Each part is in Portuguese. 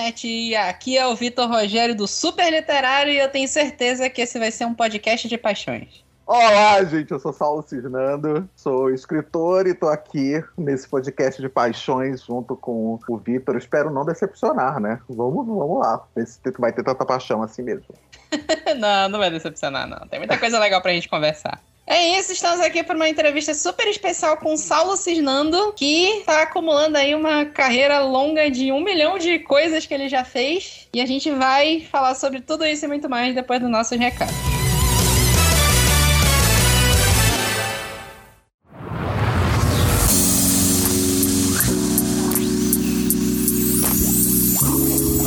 internet. E aqui é o Vitor Rogério do Super Literário e eu tenho certeza que esse vai ser um podcast de paixões. Olá, gente, eu sou Saulo Cisnando, sou escritor e tô aqui nesse podcast de paixões junto com o Vitor. Espero não decepcionar, né? Vamos, vamos lá, ver se vai ter tanta paixão assim mesmo. não, não vai decepcionar, não. Tem muita coisa legal pra gente conversar. É isso, estamos aqui para uma entrevista super especial com Saulo Cisnando, que está acumulando aí uma carreira longa de um milhão de coisas que ele já fez. E a gente vai falar sobre tudo isso e muito mais depois do nosso recado.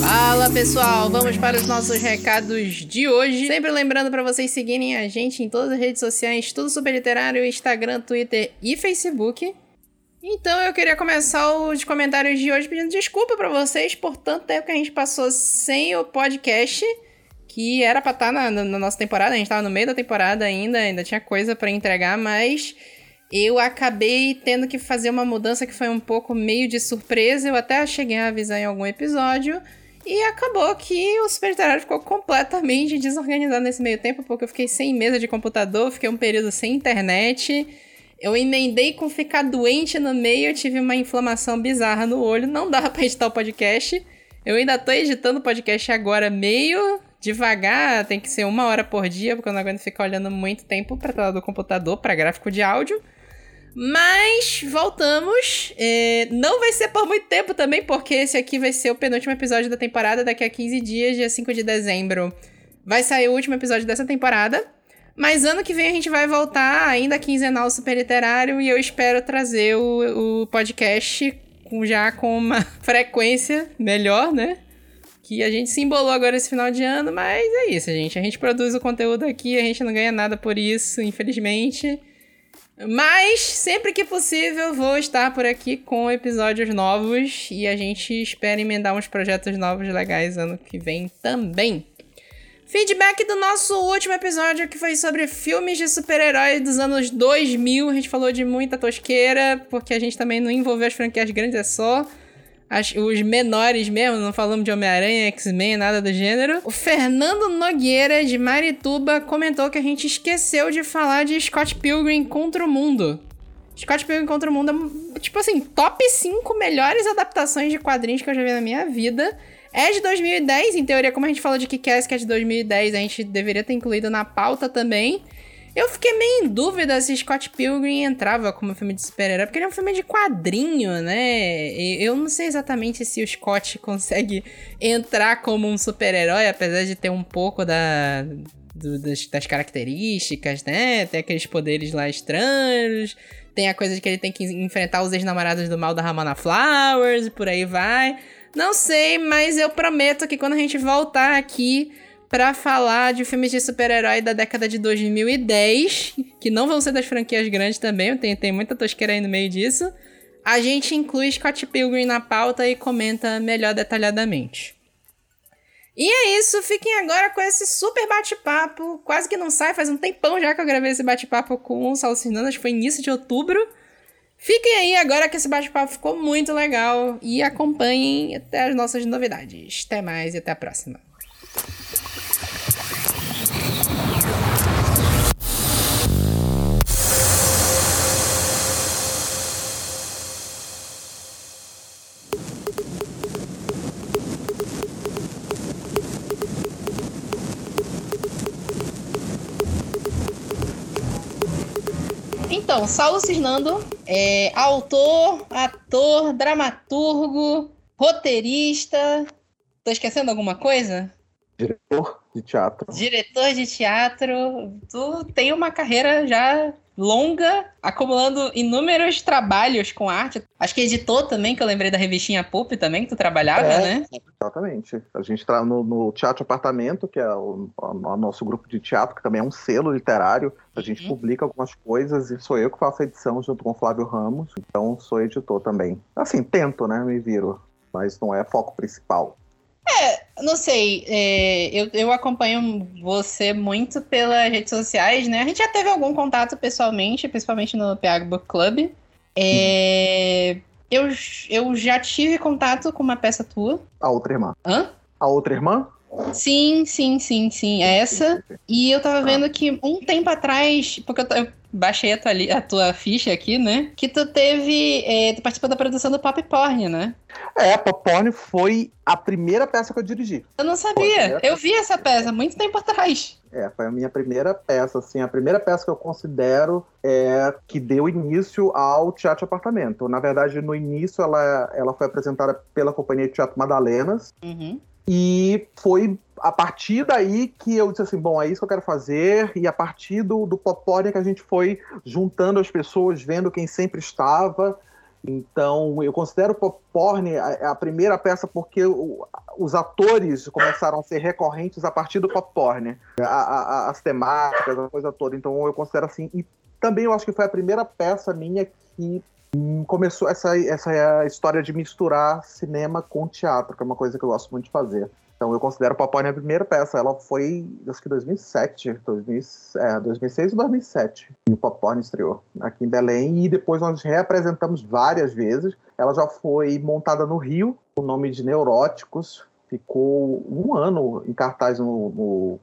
Fala pessoal, vamos para os nossos recados de hoje. Sempre lembrando para vocês seguirem a gente em todas as redes sociais, tudo super literário, Instagram, Twitter e Facebook. Então eu queria começar os comentários de hoje pedindo desculpa para vocês por tanto tempo que a gente passou sem o podcast, que era para estar tá na, na, nossa temporada, a gente tava no meio da temporada ainda, ainda tinha coisa para entregar, mas eu acabei tendo que fazer uma mudança que foi um pouco meio de surpresa. Eu até cheguei a avisar em algum episódio. E acabou que o Super Literário ficou completamente desorganizado nesse meio tempo, porque eu fiquei sem mesa de computador, fiquei um período sem internet. Eu emendei com ficar doente no meio, eu tive uma inflamação bizarra no olho, não dava pra editar o podcast. Eu ainda tô editando o podcast agora meio devagar, tem que ser uma hora por dia, porque eu não aguento ficar olhando muito tempo pra tela do computador, para gráfico de áudio. Mas voltamos. É, não vai ser por muito tempo também, porque esse aqui vai ser o penúltimo episódio da temporada. Daqui a 15 dias, dia 5 de dezembro, vai sair o último episódio dessa temporada. Mas ano que vem a gente vai voltar ainda quinzenal super literário e eu espero trazer o, o podcast com, já com uma frequência melhor, né? Que a gente se embolou agora esse final de ano, mas é isso, gente. A gente produz o conteúdo aqui, a gente não ganha nada por isso, infelizmente. Mas sempre que possível vou estar por aqui com episódios novos e a gente espera emendar uns projetos novos legais ano que vem também. Feedback do nosso último episódio que foi sobre filmes de super-heróis dos anos 2000. A gente falou de muita tosqueira, porque a gente também não envolveu as franquias grandes, é só as, os menores mesmo, não falamos de Homem-Aranha, X-Men, nada do gênero. O Fernando Nogueira, de Marituba, comentou que a gente esqueceu de falar de Scott Pilgrim contra o Mundo. Scott Pilgrim contra o Mundo é, tipo assim, top 5 melhores adaptações de quadrinhos que eu já vi na minha vida. É de 2010, em teoria, como a gente falou de Kick-Ass, que é de 2010, a gente deveria ter incluído na pauta também. Eu fiquei meio em dúvida se Scott Pilgrim entrava como filme de super-herói, porque ele é um filme de quadrinho, né? Eu não sei exatamente se o Scott consegue entrar como um super-herói, apesar de ter um pouco da, do, das, das, características, né? Tem aqueles poderes lá estranhos. Tem a coisa de que ele tem que enfrentar os ex-namorados do mal da Ramona Flowers e por aí vai. Não sei, mas eu prometo que quando a gente voltar aqui para falar de filmes de super-herói da década de 2010, que não vão ser das franquias grandes também, tem, tem muita tosqueira aí no meio disso. A gente inclui Scott Pilgrim na pauta e comenta melhor detalhadamente. E é isso, fiquem agora com esse super bate-papo. Quase que não sai, faz um tempão já que eu gravei esse bate-papo com o Salsinando, acho que foi início de outubro. Fiquem aí agora que esse bate-papo ficou muito legal e acompanhem até as nossas novidades. Até mais e até a próxima. Então, Saulo Cisnando é autor, ator, dramaturgo, roteirista. Tô esquecendo alguma coisa? Diretor de teatro. Diretor de teatro. Tu tem uma carreira já longa, acumulando inúmeros trabalhos com arte. Acho que editou também, que eu lembrei da revistinha Pulp também, que tu trabalhava, é, né? Exatamente. A gente tá no, no, Teatro Apartamento, que é o, o, nosso grupo de teatro, que também é um selo literário. A gente uhum. publica algumas coisas e sou eu que faço a edição junto com o Flávio Ramos. Então sou editor também. Assim, tento, né? Me viro. Mas não é foco principal. É, não sei. É, eu, eu acompanho você muito pelas redes sociais, né? A gente já teve algum contato pessoalmente, principalmente no PH Book Club. É, eu, eu já tive contato com uma peça tua. A outra irmã. Hã? A outra irmã? Sim, sim, sim, sim. É essa. E eu tava vendo que um tempo atrás, porque eu, eu baixei a tua, a tua, ficha aqui, né? Que tu teve. É, tu participou da produção do Pop Porn, né? É, Pop Porn foi a primeira peça que eu dirigi. Eu não sabia. Eu vi essa peça muito tempo atrás. É, foi a minha primeira peça, assim, a primeira peça que eu considero é, que deu início ao Teatro Apartamento. Na verdade, no início ela, ela foi apresentada pela Companhia de Teatro Madalenas. Uhum. E foi a partir daí que eu disse assim, bom, é isso que eu quero fazer, e a partir do, do Popórnia que a gente foi juntando as pessoas, vendo quem sempre estava. Então, eu considero Popcorn a, a primeira peça porque o, os atores começaram a ser recorrentes a partir do Popcorn. as temáticas, a coisa toda. Então, eu considero assim. E também eu acho que foi a primeira peça minha que começou essa, essa história de misturar cinema com teatro, que é uma coisa que eu gosto muito de fazer. Então eu considero Papai a primeira peça. Ela foi, acho que 2007, 2000, é, 2006 ou 2007. E o Papai estreou aqui em Belém. E depois nós reapresentamos várias vezes. Ela já foi montada no Rio, o nome de Neuróticos. Ficou um ano em cartaz no, no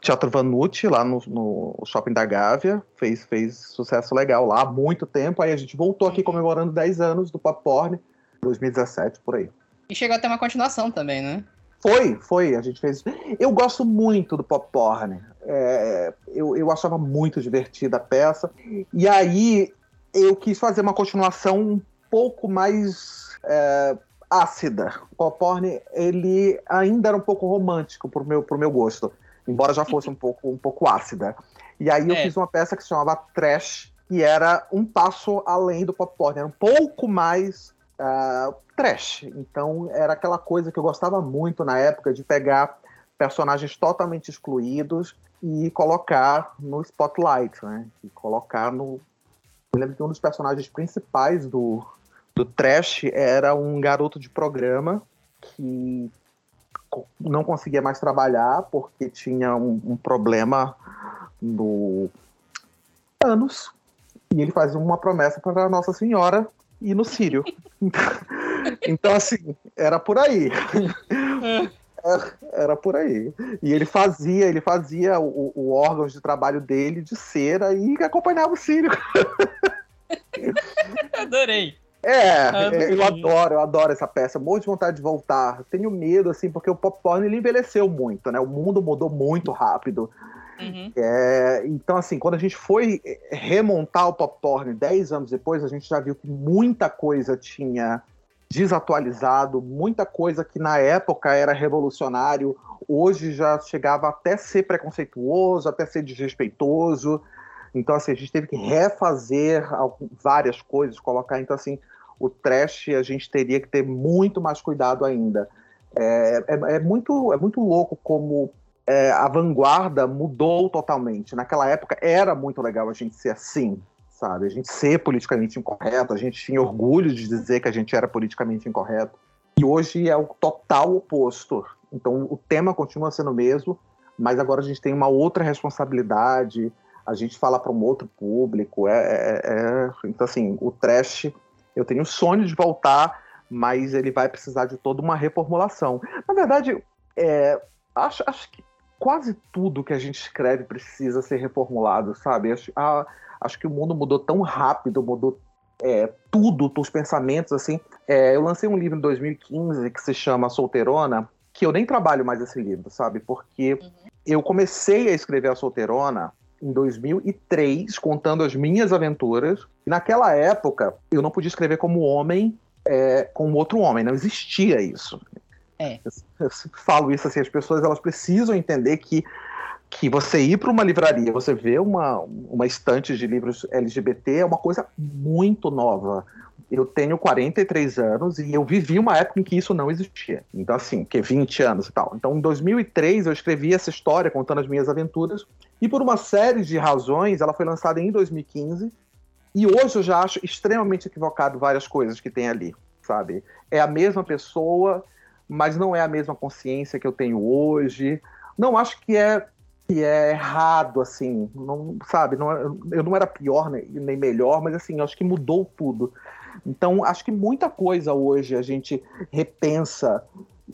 Teatro Vanucci, lá no, no, Shopping da Gávea, fez, fez sucesso legal lá há muito tempo. Aí a gente voltou aqui comemorando 10 anos do Pop Porn, 2017, por aí. E chegou a ter uma continuação também, né? Foi, foi. A gente fez. Eu gosto muito do Pop Porn. É, eu, eu achava muito divertida a peça. E aí eu quis fazer uma continuação um pouco mais é, ácida. O Pop Porn, ele ainda era um pouco romântico pro meu, pro meu gosto embora já fosse um pouco, um pouco ácida. E aí eu é. fiz uma peça que se chamava Trash, que era um passo além do pop porn, era um pouco mais uh, trash. Então era aquela coisa que eu gostava muito na época de pegar personagens totalmente excluídos e colocar no spotlight, né? E colocar no. Eu lembro que um dos personagens principais do, do Trash era um garoto de programa que não conseguia mais trabalhar porque tinha um, um problema no anos e ele fazia uma promessa para Nossa Senhora e no Sírio. então, assim, era por aí. Era, era, por aí. E ele fazia, ele fazia o, o órgão de trabalho dele de cera e acompanhava o Sírio. Adorei. É, ah, é, eu adoro, eu adoro essa peça. Morro de vontade de voltar. Tenho medo, assim, porque o popcorn ele envelheceu muito, né? O mundo mudou muito rápido. Uhum. É, então, assim, quando a gente foi remontar o popcorn 10 anos depois, a gente já viu que muita coisa tinha desatualizado, muita coisa que na época era revolucionário, hoje já chegava até ser preconceituoso, até ser desrespeitoso. Então, assim, a gente teve que refazer várias coisas, colocar. Então, assim, o trash a gente teria que ter muito mais cuidado ainda. É, é, é muito, é muito louco como é, a vanguarda mudou totalmente. Naquela época era muito legal a gente ser assim, sabe? A gente ser politicamente incorreto, a gente tinha orgulho de dizer que a gente era politicamente incorreto. E hoje é o total oposto. Então o tema continua sendo o mesmo, mas agora a gente tem uma outra responsabilidade, a gente fala para um outro público. É, é, é, então, assim, o trash, eu tenho sonho de voltar, mas ele vai precisar de toda uma reformulação. Na verdade, é, acho, acho que quase tudo que a gente escreve precisa ser reformulado, sabe? Acho, a, acho que o mundo mudou tão rápido, mudou é, tudo, os pensamentos, assim. É, eu lancei um livro em 2015 que se chama Solteirona, que eu nem trabalho mais esse livro, sabe? Porque uhum. eu comecei a escrever a Solteirona em 2003, contando as minhas aventuras. E naquela época, eu não podia escrever como homem é, com outro homem, não existia isso. É. Eu, eu falo isso assim, as pessoas elas precisam entender que que você ir para uma livraria, você vê uma, uma estante de livros LGBT é uma coisa muito nova. Eu tenho 43 anos e eu vivi uma época em que isso não existia. Então, assim, que 20 anos e tal. Então, em 2003, eu escrevi essa história contando as minhas aventuras e por uma série de razões, ela foi lançada em 2015. E hoje eu já acho extremamente equivocado várias coisas que tem ali, sabe? É a mesma pessoa, mas não é a mesma consciência que eu tenho hoje. Não acho que é que é errado, assim, não sabe? Não, é, eu não era pior nem, nem melhor, mas assim, acho que mudou tudo. Então, acho que muita coisa hoje a gente repensa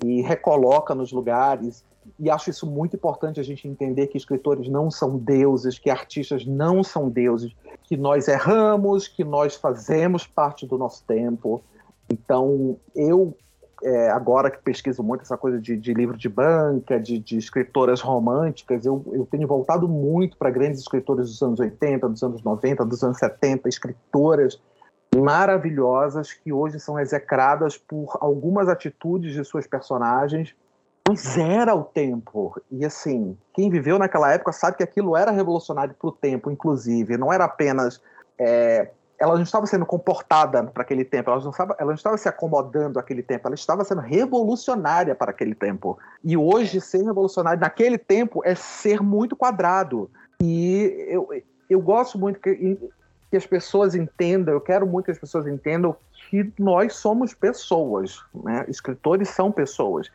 e recoloca nos lugares. E acho isso muito importante a gente entender que escritores não são deuses, que artistas não são deuses, que nós erramos, que nós fazemos parte do nosso tempo. Então, eu é, agora que pesquiso muito essa coisa de, de livro de banca, de, de, escritoras românticas, eu, eu tenho voltado muito para grandes escritores dos anos 80, dos anos 90, dos anos 70, escritoras maravilhosas que hoje são execradas por algumas atitudes de suas personagens. Mas era o tempo. E assim, quem viveu naquela época sabe que aquilo era revolucionário para o tempo, inclusive. Não era apenas é, ela não estava sendo comportada para aquele tempo, ela não, estava, ela não estava se acomodando àquele tempo, ela estava sendo revolucionária para aquele tempo. E hoje, ser revolucionário naquele tempo é ser muito quadrado. E eu, eu gosto muito que, que as pessoas entendam, eu quero muito que as pessoas entendam que nós somos pessoas, né? escritores são pessoas.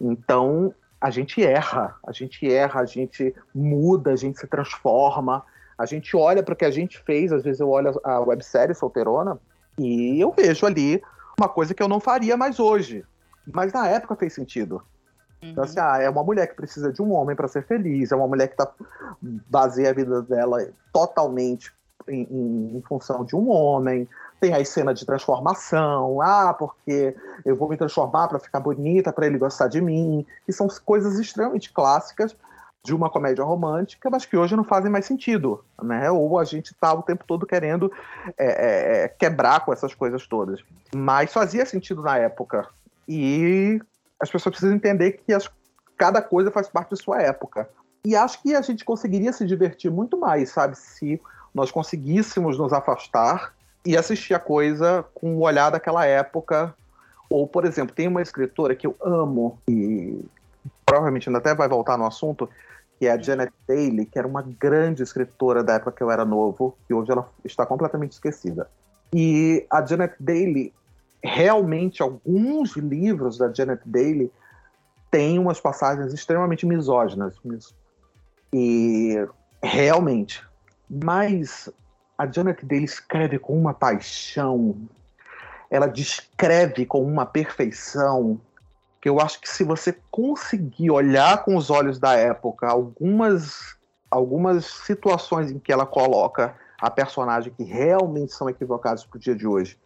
Então, a gente erra, a gente erra, a gente muda, a gente se transforma. A gente olha para o que a gente fez, às vezes eu olho a websérie Solteirona e eu vejo ali uma coisa que eu não faria mais hoje. Mas na época fez sentido. Uhum. Então, assim, ah, é uma mulher que precisa de um homem para ser feliz, é uma mulher que tá, baseia a vida dela totalmente em, em, em função de um homem. Tem aí cena de transformação, ah, porque eu vou me transformar para ficar bonita, para ele gostar de mim, que são coisas extremamente clássicas, de uma comédia romântica, mas que hoje não fazem mais sentido, né? Ou a gente tá o tempo todo querendo é, é, é, quebrar com essas coisas todas. Mas fazia sentido na época. E as pessoas precisam entender que as, cada coisa faz parte de sua época. E acho que a gente conseguiria se divertir muito mais, sabe? Se nós conseguíssemos nos afastar e assistir a coisa com o olhar daquela época. Ou, por exemplo, tem uma escritora que eu amo e provavelmente ainda até vai voltar no assunto, que é a Janet Daly, que era uma grande escritora da época que eu era novo, e hoje ela está completamente esquecida. E a Janet Daly, realmente, alguns livros da Janet Daly têm umas passagens extremamente misóginas. E realmente. Mas a Janet Daly escreve com uma paixão, ela descreve com uma perfeição que eu acho que se você conseguir olhar com os olhos da época algumas, algumas situações em que ela coloca a personagem que realmente são equivocadas para o dia de hoje,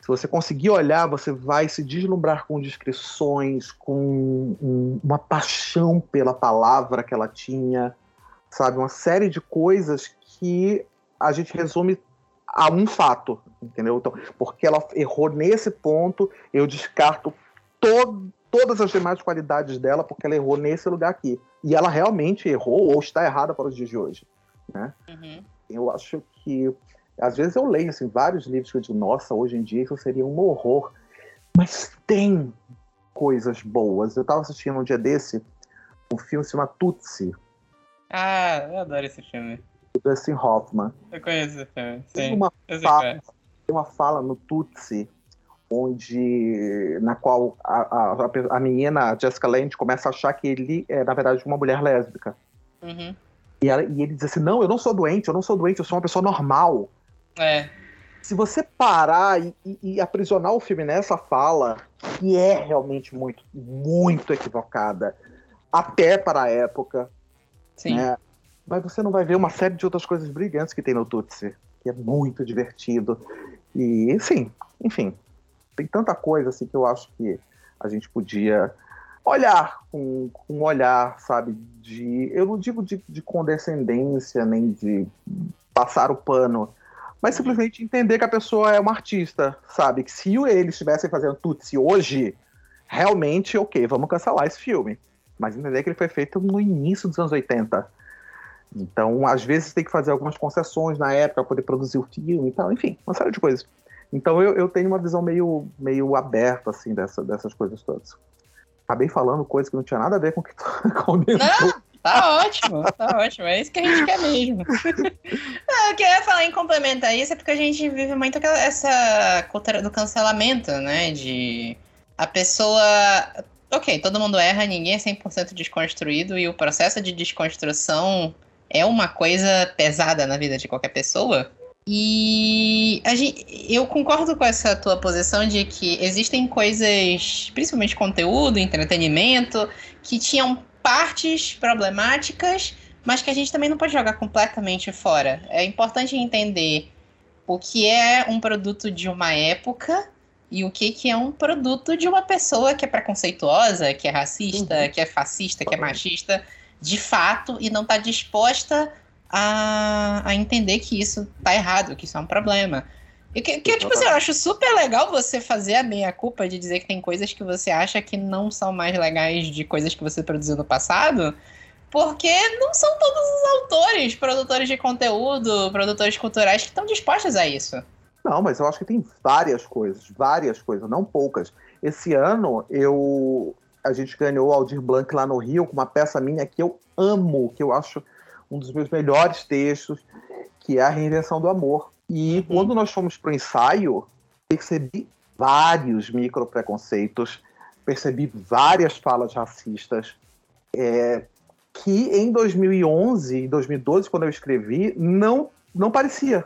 se você conseguir olhar, você vai se deslumbrar com descrições, com um, uma paixão pela palavra que ela tinha, sabe? Uma série de coisas que a gente resume a um fato, entendeu? Então, porque ela errou nesse ponto, eu descarto todo, todas as demais qualidades dela porque ela errou nesse lugar aqui. E ela realmente errou ou está errada para os dias de hoje. Né? Uhum. Eu acho que. Às vezes eu leio assim, vários livros que eu digo, nossa, hoje em dia isso seria um horror. Mas tem coisas boas. Eu estava assistindo um dia desse um filme se chama Tutsi. Ah, eu adoro esse filme. Do Dustin Hoffman. Eu conheço esse filme. Sim. Tem uma, fala, é. tem uma fala no Tutsi onde na qual a, a, a menina Jessica Lange começa a achar que ele é na verdade uma mulher lésbica. Uhum. E, ela, e, ele diz assim, não, eu não sou doente, eu não sou doente, eu sou uma pessoa normal. É. Se você parar e, e, e aprisionar o filme nessa fala, que é realmente muito, muito equivocada, até para a época, Sim. Né? Mas você não vai ver uma série de outras coisas brilhantes que tem no Tutsi, que é muito divertido. E, sim, enfim, tem tanta coisa assim que eu acho que a gente podia olhar com, com um olhar, sabe, de. Eu não digo de, de condescendência, nem de passar o pano, mas simplesmente entender que a pessoa é uma artista, sabe? Que se eles estivessem fazendo Tutsi hoje, realmente, ok, vamos cancelar esse filme. Mas entender que ele foi feito no início dos anos 80. Então, às vezes, tem que fazer algumas concessões na época para poder produzir o filme e tal, enfim, uma série de coisas. Então eu, eu tenho uma visão meio, meio aberta, assim, dessa, dessas coisas todas. Acabei falando coisas que não tinha nada a ver com o que tu comentou. Não, tá ótimo, tá ótimo. É isso que a gente quer mesmo. não, eu queria falar em complemento a isso, é porque a gente vive muito essa cultura do cancelamento, né? De a pessoa. Ok, todo mundo erra, ninguém é 100% desconstruído, e o processo de desconstrução é uma coisa pesada na vida de qualquer pessoa. E gente, eu concordo com essa tua posição de que existem coisas, principalmente conteúdo, entretenimento, que tinham partes problemáticas, mas que a gente também não pode jogar completamente fora. É importante entender o que é um produto de uma época e o que, que é um produto de uma pessoa que é preconceituosa, que é racista, uhum. que é fascista, que é machista, de fato, e não está disposta a, a entender que isso tá errado, que isso é um problema. E que, que tipo assim, eu acho super legal você fazer a meia-culpa de dizer que tem coisas que você acha que não são mais legais de coisas que você produziu no passado, porque não são todos os autores, produtores de conteúdo, produtores culturais que estão dispostos a isso. Não, mas eu acho que tem várias coisas, várias coisas, não poucas. Esse ano eu a gente ganhou o Aldir Blanc lá no Rio com uma peça minha que eu amo, que eu acho um dos meus melhores textos, que é a reinvenção do amor. E uhum. quando nós fomos para o ensaio, percebi vários micro preconceitos, percebi várias falas racistas, é, que em 2011 e 2012, quando eu escrevi, não, não parecia.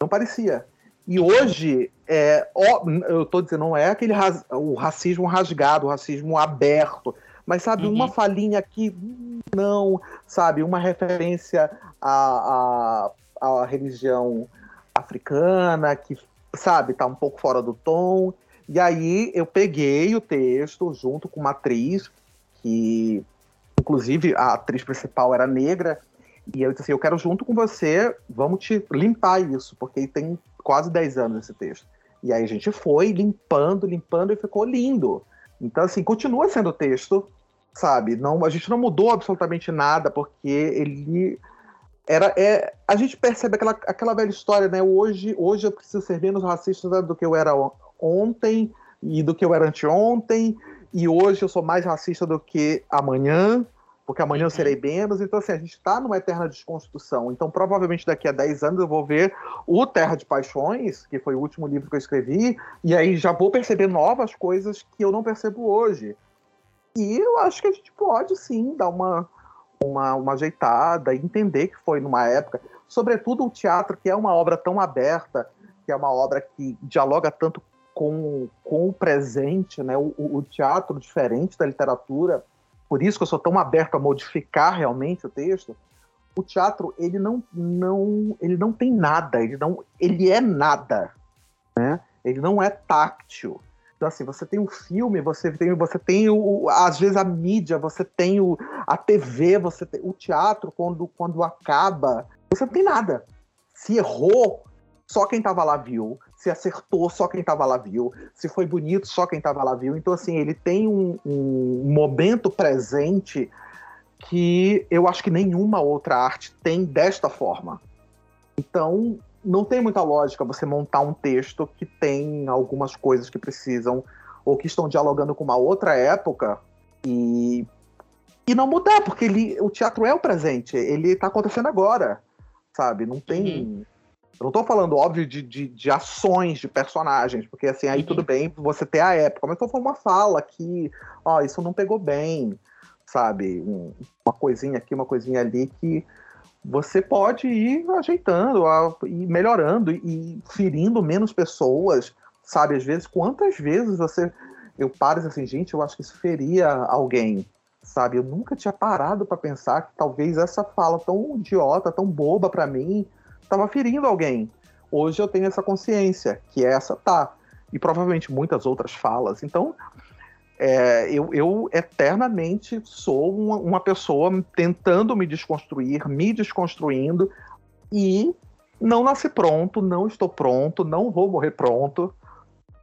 Não parecia. E hoje, é, ó, eu estou dizendo, não é aquele o racismo rasgado, o racismo aberto, mas sabe, uhum. uma falinha aqui, não, sabe, uma referência à, à, à religião africana, que, sabe, tá um pouco fora do tom. E aí eu peguei o texto junto com uma atriz, que inclusive a atriz principal era negra, e eu disse assim, eu quero junto com você, vamos te limpar isso, porque tem quase 10 anos esse texto. E aí a gente foi limpando, limpando e ficou lindo. Então, assim, continua sendo texto, sabe? Não, a gente não mudou absolutamente nada, porque ele era é, a gente percebe aquela, aquela velha história, né? Hoje, hoje eu preciso ser menos racista do que eu era ontem e do que eu era anteontem, e hoje eu sou mais racista do que amanhã, porque amanhã eu uhum. serei menos. Então, assim, a gente está numa eterna desconstrução. Então, provavelmente daqui a 10 anos eu vou ver o Terra de Paixões, que foi o último livro que eu escrevi, e aí já vou perceber novas coisas que eu não percebo hoje. E eu acho que a gente pode sim dar uma, uma, uma ajeitada, entender que foi numa época, sobretudo o teatro, que é uma obra tão aberta, que é uma obra que dialoga tanto com, com o presente, né? o, o teatro diferente da literatura, por isso que eu sou tão aberto a modificar realmente o texto. O teatro ele não, não ele não tem nada, ele não ele é nada, né? Ele não é táctil. Então, assim, você tem o filme, você tem, você tem o, às vezes a mídia, você tem o, a TV, você tem o teatro, quando, quando acaba, você não tem nada. Se errou, só quem estava lá viu. Se acertou, só quem estava lá viu. Se foi bonito, só quem estava lá viu. Então, assim, ele tem um, um momento presente que eu acho que nenhuma outra arte tem desta forma. Então, não tem muita lógica você montar um texto que tem algumas coisas que precisam ou que estão dialogando com uma outra época e, e não mudar, porque ele, o teatro é o presente, ele está acontecendo agora, sabe? Não tem. Uhum. Eu não estou falando, óbvio, de, de, de, ações de personagens, porque assim, aí uhum. tudo bem você ter a época, mas estou falando uma fala que, ó, isso não pegou bem, sabe? Uma coisinha aqui, uma coisinha ali que você pode ir ajeitando, ir melhorando e ferindo menos pessoas, sabe? Às vezes, quantas vezes você. Eu paro assim, gente, eu acho que isso feria alguém, sabe? Eu nunca tinha parado para pensar que talvez essa fala tão idiota, tão boba para mim, estava ferindo alguém. Hoje eu tenho essa consciência, que essa tá. E provavelmente muitas outras falas. Então, é, eu, eu, eternamente sou uma, uma, pessoa tentando me desconstruir, me desconstruindo, e não nasci pronto, não estou pronto, não vou morrer pronto.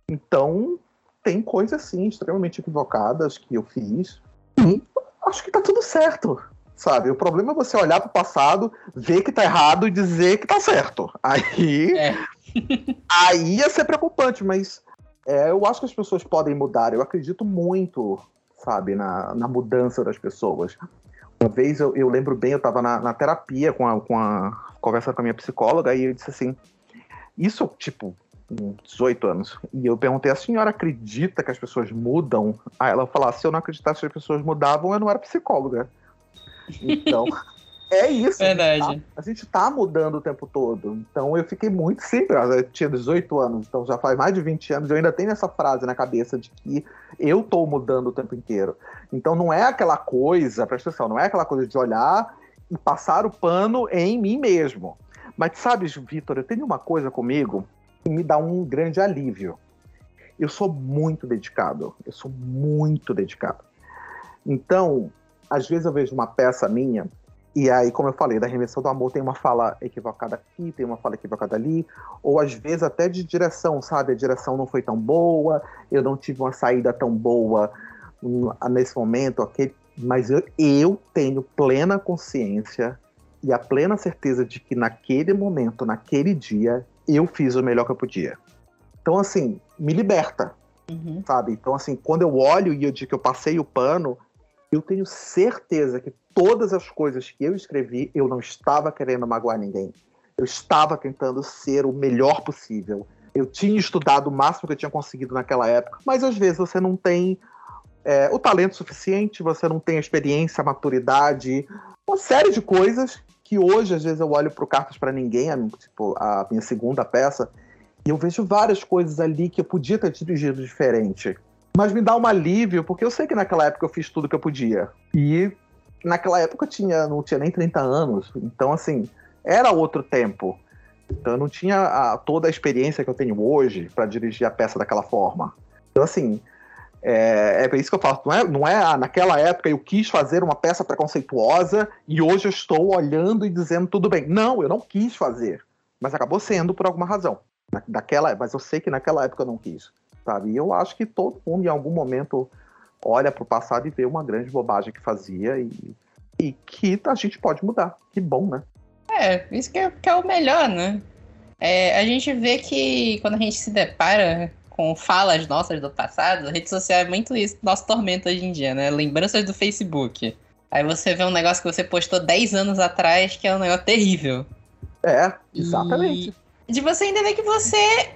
Então, tem coisas, sim, extremamente equivocadas que eu fiz. E acho que tá tudo certo, sabe? O problema é você olhar para o passado, ver que tá errado e dizer que tá certo. Aí. É. aí ia ser preocupante, mas é, eu acho que as pessoas podem mudar. Eu acredito muito, sabe, na, na mudança das pessoas. Uma vez eu, eu lembro bem, eu estava na, na, terapia com a, com a conversa com a minha psicóloga e eu disse assim: Isso, tipo, 18 anos. E eu perguntei: A senhora acredita que as pessoas mudam? Aí ela falou: Se eu não acreditasse que as pessoas mudavam, eu não era psicóloga. Então. É isso. Verdade. A gente, tá, a gente tá mudando o tempo todo. Então eu fiquei muito sempre. Eu tinha 18 anos, então já faz mais de 20 anos. Eu ainda tenho essa frase na cabeça de que eu tô mudando o tempo inteiro. Então não é aquela coisa, presta atenção, não é aquela coisa de olhar e passar o pano em mim mesmo. Mas sabes, Vitor, eu tenho uma coisa comigo que me dá um grande alívio. Eu sou muito dedicado. Eu sou muito dedicado. Então, às vezes eu vejo uma peça minha e aí, como eu falei, da Reinvenção do Amor tem uma fala equivocada aqui, tem uma fala equivocada ali, ou às vezes até de direção, sabe? A direção não foi tão boa, eu não tive uma saída tão boa nesse momento, ok? Mas eu, eu tenho plena consciência e a plena certeza de que naquele momento, naquele dia, eu fiz o melhor que eu podia. Então, assim, me liberta, uhum. sabe? Então, assim, quando eu olho e eu digo que eu passei o pano, eu tenho certeza que todas as coisas que eu escrevi, eu não estava querendo magoar ninguém. Eu estava tentando ser o melhor possível. Eu tinha estudado o máximo que eu tinha conseguido naquela época, mas às vezes você não tem é, o talento suficiente, você não tem a experiência, a maturidade, uma série de coisas que hoje, às vezes, eu olho para o Cartas para Ninguém, a, tipo, a minha segunda peça, e eu vejo várias coisas ali que eu podia ter dirigido diferente. Mas me dá um alívio, porque eu sei que naquela época eu fiz tudo que eu podia. E naquela época eu tinha, não tinha nem 30 anos. Então, assim, era outro tempo. Então eu não tinha a, toda a experiência que eu tenho hoje para dirigir a peça daquela forma. Então, assim, é, é isso que eu falo. Não é, não é ah, naquela época eu quis fazer uma peça preconceituosa e hoje eu estou olhando e dizendo tudo bem. Não, eu não quis fazer. Mas acabou sendo por alguma razão. daquela, mas eu sei que naquela época eu não quis sabe? E eu acho que todo mundo em algum momento olha para o passado e vê uma grande bobagem que fazia e, e que a gente pode mudar. Que bom, né? É, isso que é, que é o melhor, né? É, a gente vê que quando a gente se depara com falas nossas do passado, a rede social é muito isso, nosso tormento hoje em dia, né? Lembranças do Facebook. Aí você vê um negócio que você postou 10 anos atrás que é um negócio terrível. É, exatamente. E de você entender que você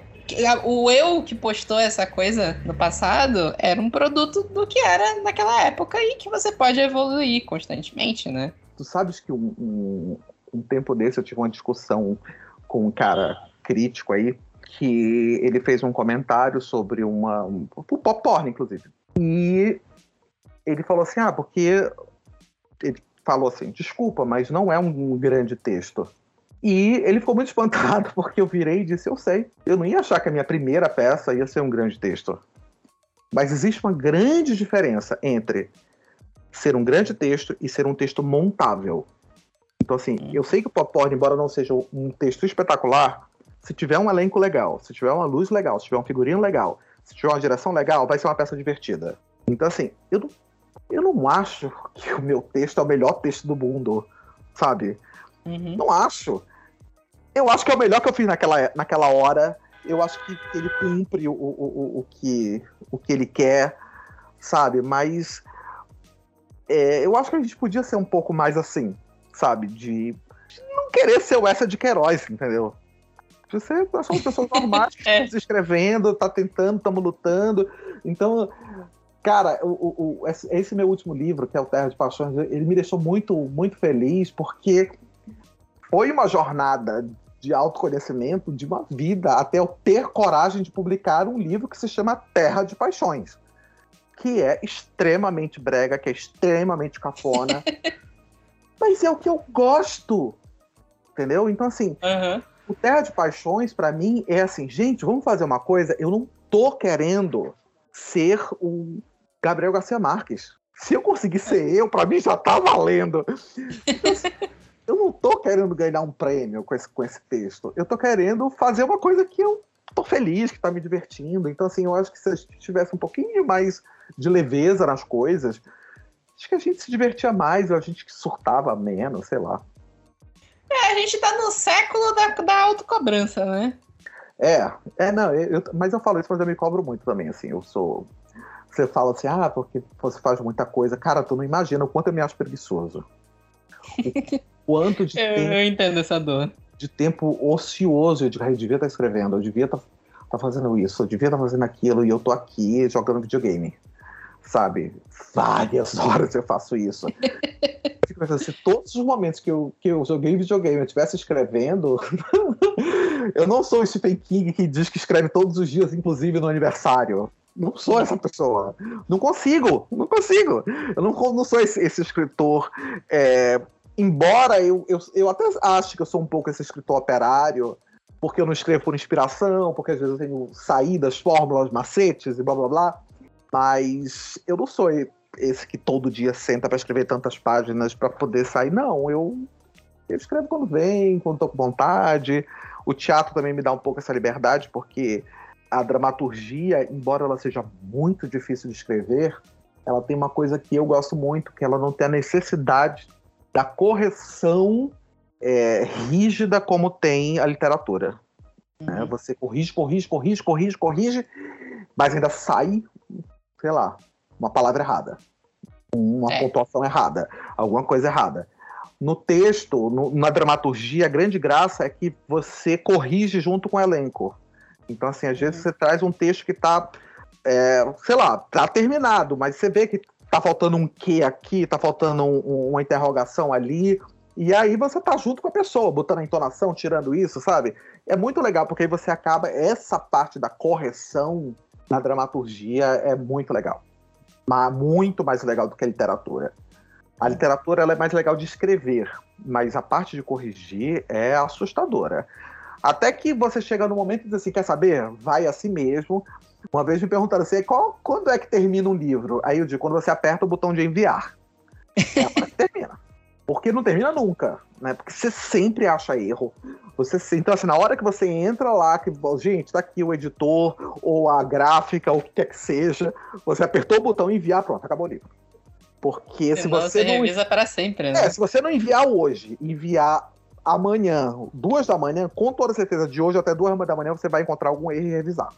o eu que postou essa coisa no passado era um produto do que era naquela época e que você pode evoluir constantemente, né? Tu sabes que um, um, um tempo desse eu tive uma discussão com um cara crítico aí, que ele fez um comentário sobre uma. Um, pop porn, inclusive. E ele falou assim: ah, porque. Ele falou assim: desculpa, mas não é um grande texto. E ele ficou muito espantado porque eu virei e disse: Eu sei, eu não ia achar que a minha primeira peça ia ser um grande texto. Mas existe uma grande diferença entre ser um grande texto e ser um texto montável. Então, assim, eu sei que o Pop Porn, embora não seja um texto espetacular, se tiver um elenco legal, se tiver uma luz legal, se tiver um figurino legal, se tiver uma direção legal, vai ser uma peça divertida. Então, assim, eu não, eu não acho que o meu texto é o melhor texto do mundo, sabe? Uhum. Não acho. Eu acho que é o melhor que eu fiz naquela, naquela hora. Eu acho que ele cumpre o, o, o, o, que, o que ele quer, sabe? Mas é, eu acho que a gente podia ser um pouco mais assim, sabe? De, não querer ser o essa de Queiroz, entendeu? Você, nós somos pessoas normais que é. estamos escrevendo, tá tentando, estamos lutando. Então, cara, o, o, esse meu último livro, que é o Terra de Paixões, ele me deixou muito, muito feliz, porque foi uma jornada de autoconhecimento de uma vida até eu ter coragem de publicar um livro que se chama Terra de Paixões, que é extremamente brega, que é extremamente cafona, mas é o que eu gosto, entendeu? Então assim, uhum. o Terra de Paixões para mim é assim, gente, vamos fazer uma coisa. Eu não tô querendo ser o Gabriel Garcia Marques. Se eu conseguir ser eu, para mim já tá valendo. Então, eu não tô querendo ganhar um prêmio com esse, com esse texto. Eu tô querendo fazer uma coisa que eu tô feliz, que tá me divertindo. Então, assim, eu acho que se a gente tivesse um pouquinho mais de leveza nas coisas, acho que a gente se divertia mais, a gente surtava menos, sei lá. É, a gente tá no século da, da autocobrança, né? É, é, não, eu, mas eu falo isso, mas eu me cobro muito também, assim, eu sou... Você fala assim, ah, porque você faz muita coisa. Cara, tu não imagina o quanto eu me acho preguiçoso. quanto de eu, tempo. Eu entendo essa dor. De tempo ocioso. Eu, eu devia estar escrevendo, eu devia estar tá fazendo isso, eu devia estar fazendo aquilo, e eu tô aqui jogando videogame. sabe? Várias horas eu faço isso. eu fico pensando, se todos os momentos que eu, que eu joguei videogame eu estivesse escrevendo, eu não sou o Stephen King que diz que escreve todos os dias, inclusive no aniversário. Não sou essa pessoa. Não consigo, não consigo. Eu não, não sou esse, esse escritor. É, embora eu, eu, eu até acho que eu sou um pouco esse escritor operário, porque eu não escrevo por inspiração, porque às vezes eu tenho saídas, fórmulas, macetes e blá blá blá. Mas eu não sou esse que todo dia senta para escrever tantas páginas para poder sair. Não, eu, eu escrevo quando vem, quando estou com vontade. O teatro também me dá um pouco essa liberdade, porque a dramaturgia, embora ela seja muito difícil de escrever, ela tem uma coisa que eu gosto muito, que ela não tem a necessidade da correção é, rígida como tem a literatura. Né? Uhum. Você corrige, corrige, corrige, corrige, corrige, mas ainda sai, sei lá, uma palavra errada, uma é. pontuação errada, alguma coisa errada. No texto, no, na dramaturgia, a grande graça é que você corrige junto com o elenco. Então, assim, às vezes uhum. você traz um texto que tá, é, sei lá, tá terminado, mas você vê que tá faltando um que aqui, tá faltando um, um, uma interrogação ali, e aí você tá junto com a pessoa, botando a entonação, tirando isso, sabe? É muito legal, porque aí você acaba, essa parte da correção na dramaturgia é muito legal. Mas muito mais legal do que a literatura. A literatura ela é mais legal de escrever, mas a parte de corrigir é assustadora. Até que você chega no momento e diz assim, quer saber? Vai assim mesmo. Uma vez me perguntaram assim, qual, quando é que termina um livro? Aí eu digo, quando você aperta o botão de enviar. É que termina. Porque não termina nunca, né? Porque você sempre acha erro. Você então assim, na hora que você entra lá, que gente, tá aqui o editor ou a gráfica ou o que quer que seja, você apertou o botão enviar, pronto, acabou o livro. Porque se você, você não revisa para sempre, né? É, se você não enviar hoje, enviar amanhã, duas da manhã, com toda certeza, de hoje até duas da manhã, você vai encontrar algum erro e revisar.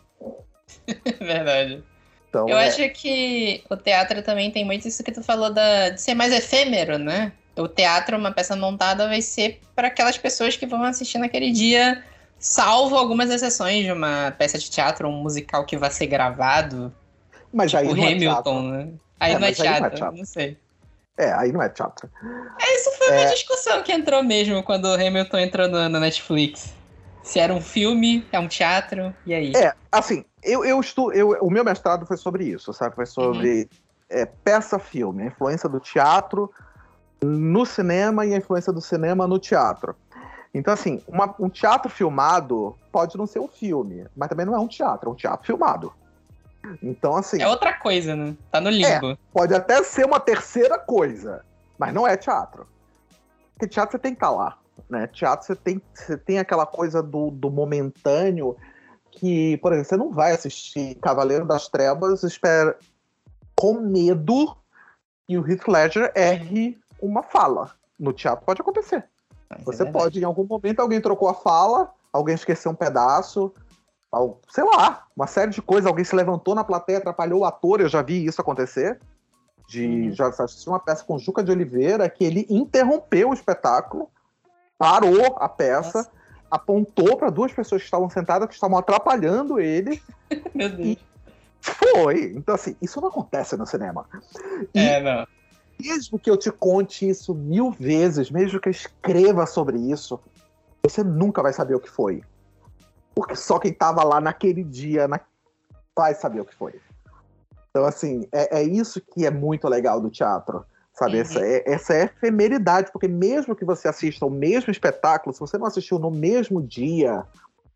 Verdade. Então, Eu é... acho que o teatro também tem muito isso que tu falou da, de ser mais efêmero, né? O teatro, uma peça montada, vai ser para aquelas pessoas que vão assistir naquele dia, salvo algumas exceções de uma peça de teatro, um musical que vai ser gravado. Mas tipo aí não Hamilton, é né? Aí, é, não, é teatro, aí não é teatro, não sei. É, aí não é teatro. É, isso foi uma é... discussão que entrou mesmo quando o Hamilton entrou no, Netflix. Se era um filme, é um teatro, e aí? É, assim, eu, eu estudo. Eu, o meu mestrado foi sobre isso, sabe? Foi sobre uhum. é, peça-filme, a influência do teatro no cinema e a influência do cinema no teatro. Então, assim, uma, um teatro filmado pode não ser um filme, mas também não é um teatro, é um teatro filmado. Então, assim. É outra coisa, né? Tá no limbo. É, pode até ser uma terceira coisa, mas não é teatro. Porque teatro você tem que estar tá lá. Né? Teatro você tem, você tem aquela coisa do, do momentâneo que, por exemplo, você não vai assistir Cavaleiro das Trevas espera, com medo e o Heath Ledger erre uma fala. No teatro pode acontecer. Mas você é pode, em algum momento, alguém trocou a fala, alguém esqueceu um pedaço, sei lá, uma série de coisas. Alguém se levantou na plateia, atrapalhou o ator, eu já vi isso acontecer. De, uhum. Já assisti uma peça com Juca de Oliveira que ele interrompeu o espetáculo, parou a peça, Nossa. apontou para duas pessoas que estavam sentadas, que estavam atrapalhando ele. Meu Deus. Foi. Então, assim, isso não acontece no cinema. E, é, não. Mesmo que eu te conte isso mil vezes, mesmo que eu escreva sobre isso, você nunca vai saber o que foi. Porque só quem tava lá naquele dia na... vai saber o que foi. Então, assim, é, é isso que é muito legal do teatro. Sabe? Uhum. Essa, é, essa é efemeridade, porque mesmo que você assista o mesmo espetáculo, se você não assistiu no mesmo dia,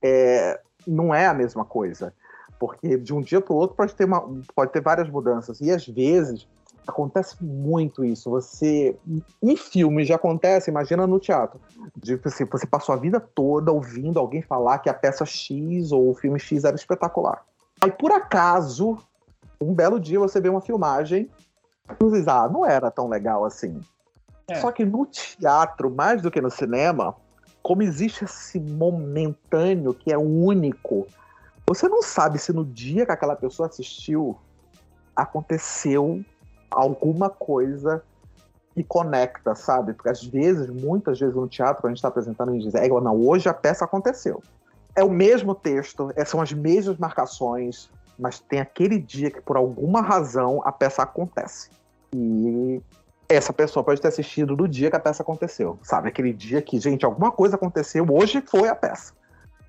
é, não é a mesma coisa. Porque de um dia para o outro pode ter, uma, pode ter várias mudanças. E às vezes acontece muito isso. Você. Em filme já acontece, imagina no teatro. De, assim, você passou a vida toda ouvindo alguém falar que a peça X ou o filme X era espetacular. Aí, por acaso, um belo dia você vê uma filmagem ah, não era tão legal assim. É. Só que no teatro, mais do que no cinema, como existe esse momentâneo que é único, você não sabe se no dia que aquela pessoa assistiu aconteceu alguma coisa que conecta, sabe? Porque às vezes, muitas vezes no teatro, a gente está apresentando a gente diz, é, não, hoje a peça aconteceu. É o mesmo texto, é, são as mesmas marcações, mas tem aquele dia que por alguma razão a peça acontece. E essa pessoa pode ter assistido no dia que a peça aconteceu, sabe? Aquele dia que, gente, alguma coisa aconteceu, hoje foi a peça.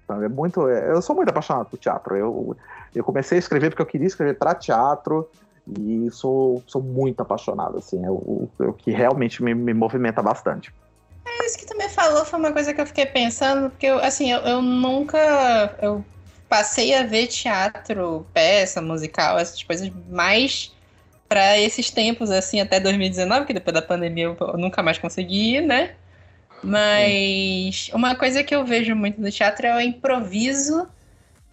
Então, é muito, é, eu sou muito apaixonado por teatro. Eu, eu comecei a escrever porque eu queria escrever para teatro e sou, sou muito apaixonado, assim, é o, é o que realmente me, me movimenta bastante. É isso que tu me falou foi uma coisa que eu fiquei pensando, porque eu, assim, eu, eu nunca eu passei a ver teatro, peça, musical, essas coisas mais para esses tempos, assim, até 2019, que depois da pandemia eu nunca mais consegui, né? Mas uma coisa que eu vejo muito no teatro é o improviso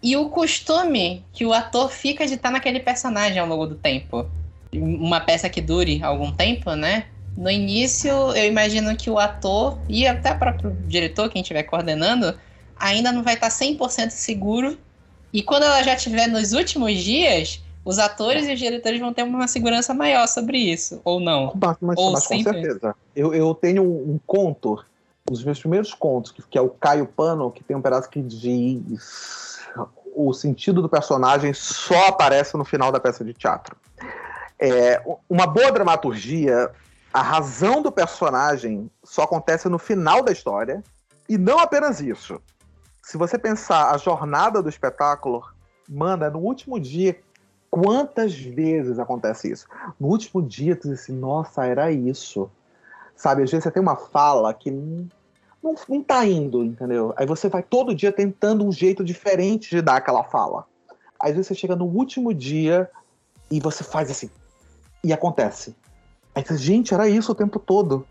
e o costume que o ator fica de estar naquele personagem ao longo do tempo. Uma peça que dure algum tempo, né? No início, eu imagino que o ator e até o próprio diretor, quem estiver coordenando, ainda não vai estar 100% seguro. E quando ela já estiver nos últimos dias, os atores e os diretores vão ter uma segurança maior sobre isso, ou não? Mas, mas, ou mas com certeza. Eu, eu tenho um, conto, um dos meus primeiros contos, que, que é o Caio Pano, que tem um pedaço que diz o sentido do personagem só aparece no final da peça de teatro. É, uma boa dramaturgia a razão do personagem só acontece no final da história. E não apenas isso. Se você pensar a jornada do espetáculo, mano, é no último dia. Quantas vezes acontece isso? No último dia, tu diz assim, nossa, era isso. Sabe, às vezes você tem uma fala que não, não, não tá indo, entendeu? Aí você vai todo dia tentando um jeito diferente de dar aquela fala. Às vezes você chega no último dia e você faz assim. E acontece. Aí você, gente, era isso o tempo todo.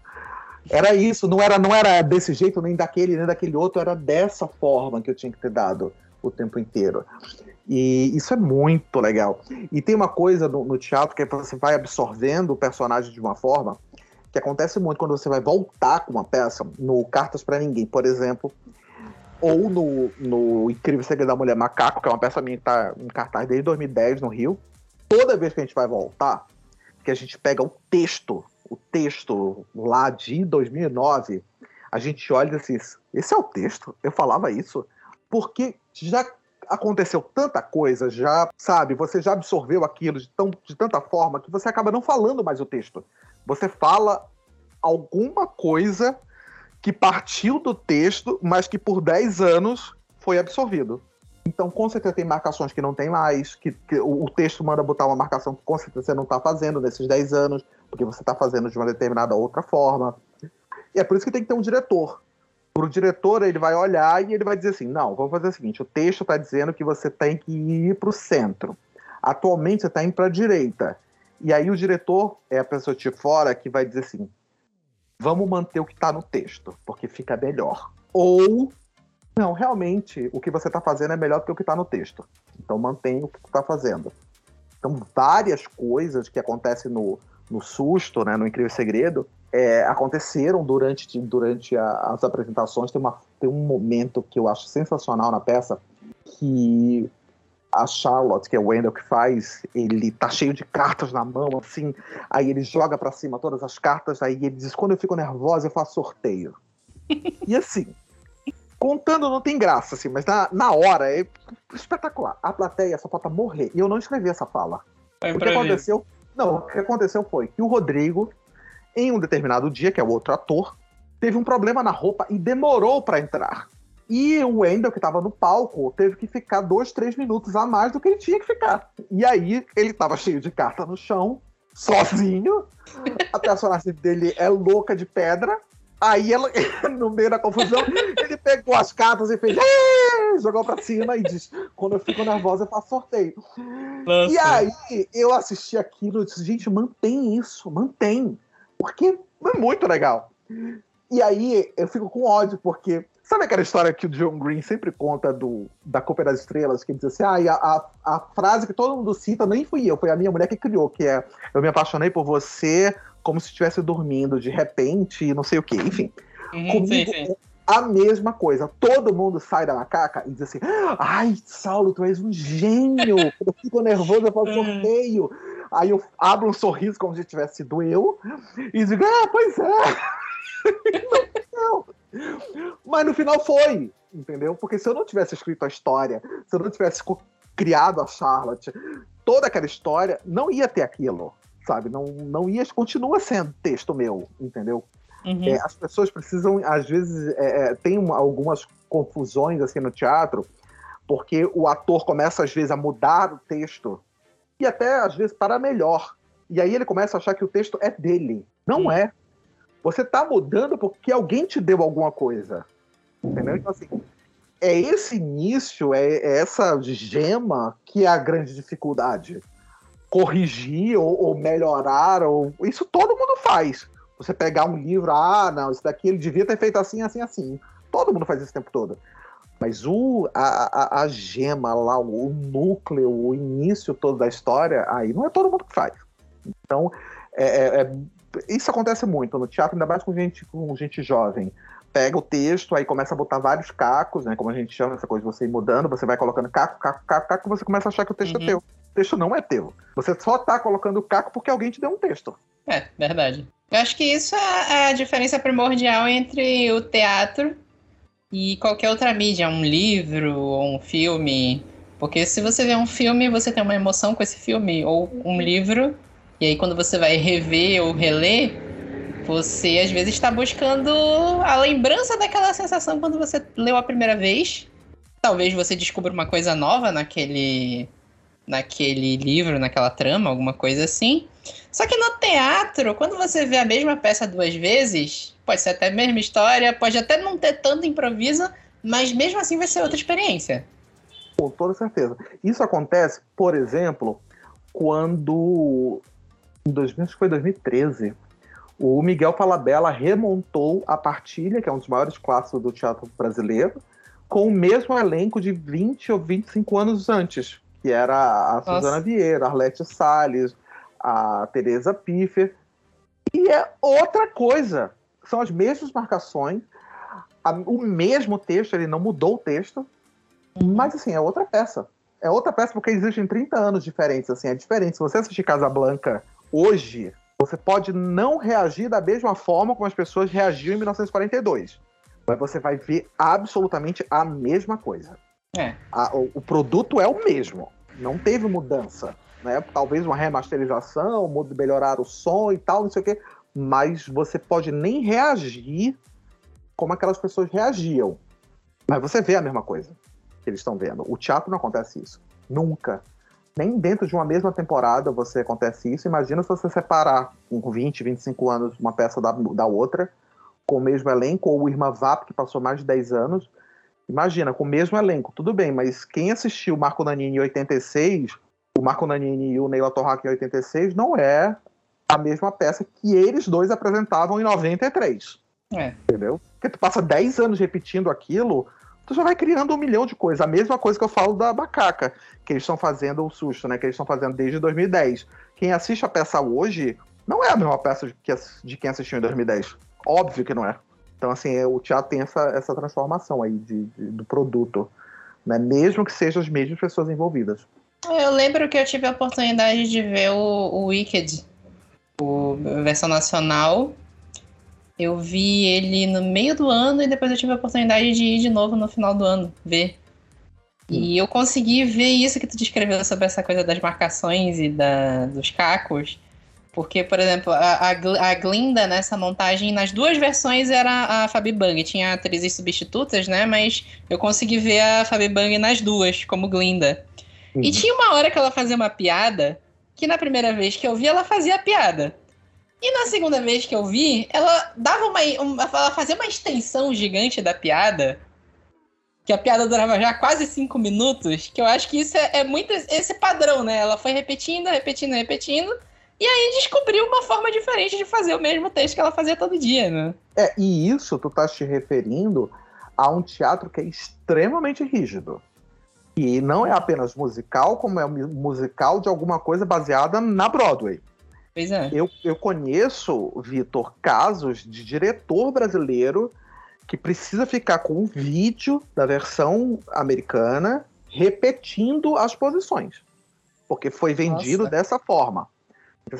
Era isso, não era, não era desse jeito, nem daquele, nem daquele outro, era dessa forma que eu tinha que ter dado o tempo inteiro. E isso é muito legal. E tem uma coisa no, no teatro que é você vai absorvendo o personagem de uma forma que acontece muito quando você vai voltar com uma peça, no Cartas para Ninguém, por exemplo, ou no, no Incrível Segredo da Mulher Macaco, que é uma peça minha que tá em cartaz desde 2010 no Rio. Toda vez que a gente vai voltar, que a gente pega o texto, o texto lá de 2009, a gente olha e diz assim, esse é o texto? Eu falava isso? Porque já aconteceu tanta coisa, já, sabe, você já absorveu aquilo de, tão, de tanta forma que você acaba não falando mais o texto. Você fala alguma coisa que partiu do texto, mas que por 10 anos foi absorvido. Então, com certeza, tem marcações que não tem mais, que, que o, o, texto manda botar uma marcação que com certeza você não está fazendo nesses 10 anos, porque você está fazendo de uma determinada outra forma. E é por isso que tem que ter um diretor. Para o diretor, ele vai olhar e ele vai dizer assim: não, vamos fazer o seguinte: o texto está dizendo que você tem que ir para o centro. Atualmente, você está indo para a direita. E aí, o diretor é a pessoa de fora que vai dizer assim: vamos manter o que está no texto, porque fica melhor. Ou não, realmente, o que você está fazendo é melhor do que o que está no texto. Então mantenha o que está fazendo. Então, várias coisas que acontecem no, no susto, né, no Incrível Segredo, é, aconteceram durante, durante a, as apresentações. Tem, uma, tem um momento que eu acho sensacional na peça, que a Charlotte, que é o Wendell que faz, ele tá cheio de cartas na mão, assim, aí ele joga para cima todas as cartas, aí ele diz, quando eu fico nervosa, eu faço sorteio. e assim, contando não tem graça, assim, mas na, na hora é espetacular. A plateia só falta morrer. E eu não escrevi essa fala. É o que aconteceu? Não, o que aconteceu foi que o Rodrigo, em um determinado dia, que é o outro ator, teve um problema na roupa e demorou para entrar. E o Wendell, que estava no palco, teve que ficar dois, três minutos a mais do que ele tinha que ficar. E aí ele estava cheio de carta no chão, sozinho. A personagem dele é louca de pedra. Aí ela, no meio da confusão, ele pegou as cartas e fez. Jogou pra cima e diz: Quando eu fico nervosa, eu faço sorteio. Nossa. E aí eu assisti aquilo e disse: Gente, mantém isso, mantém. Porque é muito legal. E aí eu fico com ódio, porque Sabe aquela história que o John Green sempre conta do, da Copa das Estrelas, que diz assim, ah, a, a, a, frase que todo mundo cita nem fui eu, foi a minha mulher que criou, que é eu me apaixonei por você como se estivesse dormindo de repente e não sei o que, enfim. Uhum, Comigo, sim, sim. a mesma coisa. Todo mundo sai da macaca e diz assim, ai, Saulo, tu és um gênio. Eu fico nervoso, eu faço uhum. sorteio. Aí eu abro um sorriso como se tivesse sido eu e digo, ah, pois é. não, não. Mas no final foi, entendeu? Porque se eu não tivesse escrito a história, se eu não tivesse criado a Charlotte, toda aquela história, não ia ter aquilo, sabe? Não, não ia, continua sendo texto meu, entendeu? Uhum. É, as pessoas precisam, às vezes, é, é, tem uma, algumas confusões assim no teatro, porque o ator começa, às vezes, a mudar o texto, e até, às vezes, para melhor. E aí ele começa a achar que o texto é dele. Não uhum. é. Você está mudando porque alguém te deu alguma coisa. Entendeu? Então, assim, é esse início, é, é essa gema que é a grande dificuldade. Corrigir ou, ou melhorar, ou isso todo mundo faz. Você pegar um livro, ah, não, isso daqui ele devia ter feito assim, assim, assim. Todo mundo faz isso o tempo todo. Mas o, a, a, a gema lá, o núcleo, o início todo da história, aí não é todo mundo que faz. Então, é, é, é, isso acontece muito no teatro, ainda mais com gente, com gente jovem. Pega o texto, aí começa a botar vários cacos, né? Como a gente chama essa coisa, você ir mudando, você vai colocando caco, caco, caco, caco, você começa a achar que o texto é uhum. é teu. O texto não é teu. Você só tá colocando caco porque alguém te deu um texto. É, verdade. Eu acho que isso é a diferença primordial entre o teatro e qualquer outra mídia, um livro ou um filme. Porque se você vê um filme, você tem uma emoção com esse filme, ou um livro, e aí quando você vai rever ou reler, você às vezes está buscando a lembrança daquela sensação quando você leu a primeira vez. Talvez você descubra uma coisa nova naquele naquele livro, naquela trama, alguma coisa assim. Só que no teatro, quando você vê a mesma peça duas vezes, pode ser até a mesma história, pode até não ter tanto improviso, mas mesmo assim vai ser outra experiência. Com toda certeza. Isso acontece, por exemplo, quando em 2000, acho que foi 2013, o Miguel Falabella remontou a Partilha, que é um dos maiores clássicos do teatro brasileiro, com o mesmo elenco de 20 ou 25 anos antes que era a Nossa. Suzana Vieira, a Arlete Salles, a Teresa Piffer. E é outra coisa. São as mesmas marcações, a, o mesmo texto, ele não mudou o texto, mas assim, é outra peça. É outra peça porque existem 30 anos diferentes, assim, é diferente. Se você assistir Casablanca hoje, você pode não reagir da mesma forma como as pessoas reagiam em 1942. Mas você vai ver absolutamente a mesma coisa. É. A, o, o, produto é o mesmo. Não teve mudança. Né? Talvez uma remasterização, melhorar o som e tal, não sei o quê. Mas você pode nem reagir como aquelas pessoas reagiam. Mas você vê a mesma coisa que eles estão vendo. O teatro não acontece isso. Nunca. Nem dentro de uma mesma temporada você acontece isso. Imagina se você separar com 20, 25 anos uma peça da, da outra, com o mesmo elenco, ou o Irma Vap, que passou mais de 10 anos, Imagina, com o mesmo elenco, tudo bem, mas quem assistiu o Marco Nanini em 86, o Marco Nanini e o Neila Torraca em 86, não é a mesma peça que eles dois apresentavam em 93. É. Entendeu? Porque tu passa 10 anos repetindo aquilo, tu já vai criando um milhão de coisas. A mesma coisa que eu falo da Macaca, que eles estão fazendo o susto, né? Que eles estão fazendo desde 2010. Quem assiste a peça hoje não é a mesma peça de, de quem assistiu em 2010. Óbvio que não é. Então, assim, é, o teatro tem essa, essa transformação aí de, de, do produto, né? mesmo que sejam as mesmas pessoas envolvidas. Eu lembro que eu tive a oportunidade de ver o, o Wicked, o, a versão nacional. Eu vi ele no meio do ano e depois eu tive a oportunidade de ir de novo no final do ano, ver. E eu consegui ver isso que tu descreveu sobre essa coisa das marcações e da, dos cacos. Porque, por exemplo, a, a, Glinda nessa montagem, nas duas versões era a Fabi Bang. Tinha atrizes substitutas, né? Mas eu consegui ver a Fabi Bang nas duas, como Glinda. Uhum. E tinha uma hora que ela fazia uma piada, que na primeira vez que eu vi, ela fazia a piada. E na segunda vez que eu vi, ela dava uma, uma. Ela fazia uma extensão gigante da piada. Que a piada durava já quase cinco minutos. Que eu acho que isso é, é muito esse padrão, né? Ela foi repetindo, repetindo, repetindo e aí descobriu uma forma diferente de fazer o mesmo texto que ela fazia todo dia, né? É, e isso tu tá te referindo a um teatro que é extremamente rígido. E não é apenas musical, como é musical de alguma coisa baseada na Broadway. Pois é. Eu, eu conheço, Vitor, casos de diretor brasileiro que precisa ficar com um vídeo da versão americana repetindo as posições. Porque foi vendido Nossa. dessa forma.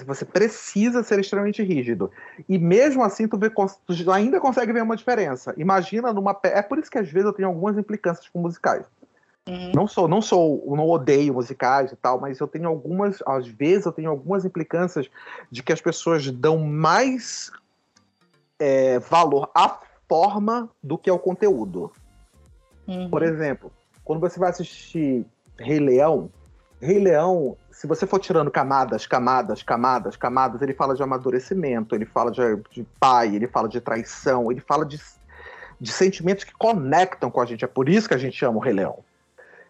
Você precisa ser extremamente rígido. E mesmo assim, tu, vê, tu ainda consegue ver uma diferença. Imagina numa. É por isso que às vezes eu tenho algumas implicâncias com musicais. Uhum. Não sou, não sou, não odeio musicais e tal, mas eu tenho algumas, às vezes eu tenho algumas implicâncias de que as pessoas dão mais é, valor à forma do que ao conteúdo. Uhum. Por exemplo, quando você vai assistir Rei Leão, Rei Leão, se você for tirando camadas, camadas, camadas, camadas, ele fala de amadurecimento, ele fala de, de pai, ele fala de traição, ele fala de, de sentimentos que conectam com a gente. É por isso que a gente ama o Rei Leão.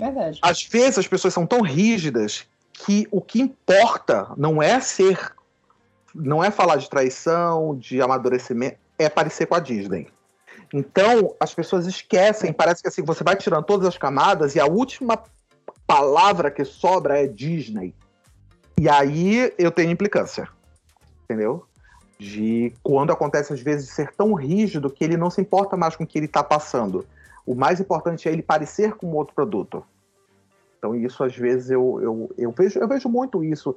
Verdade. Às vezes as pessoas são tão rígidas que o que importa não é ser. Não é falar de traição, de amadurecimento, é parecer com a Disney. Então, as pessoas esquecem, parece que assim, você vai tirando todas as camadas e a última palavra que sobra é Disney. E aí eu tenho implicância. Entendeu? De quando acontece às vezes ser tão rígido que ele não se importa mais com o que ele está passando. O mais importante é ele parecer com outro produto. Então isso às vezes eu, eu, eu, vejo, eu vejo muito isso.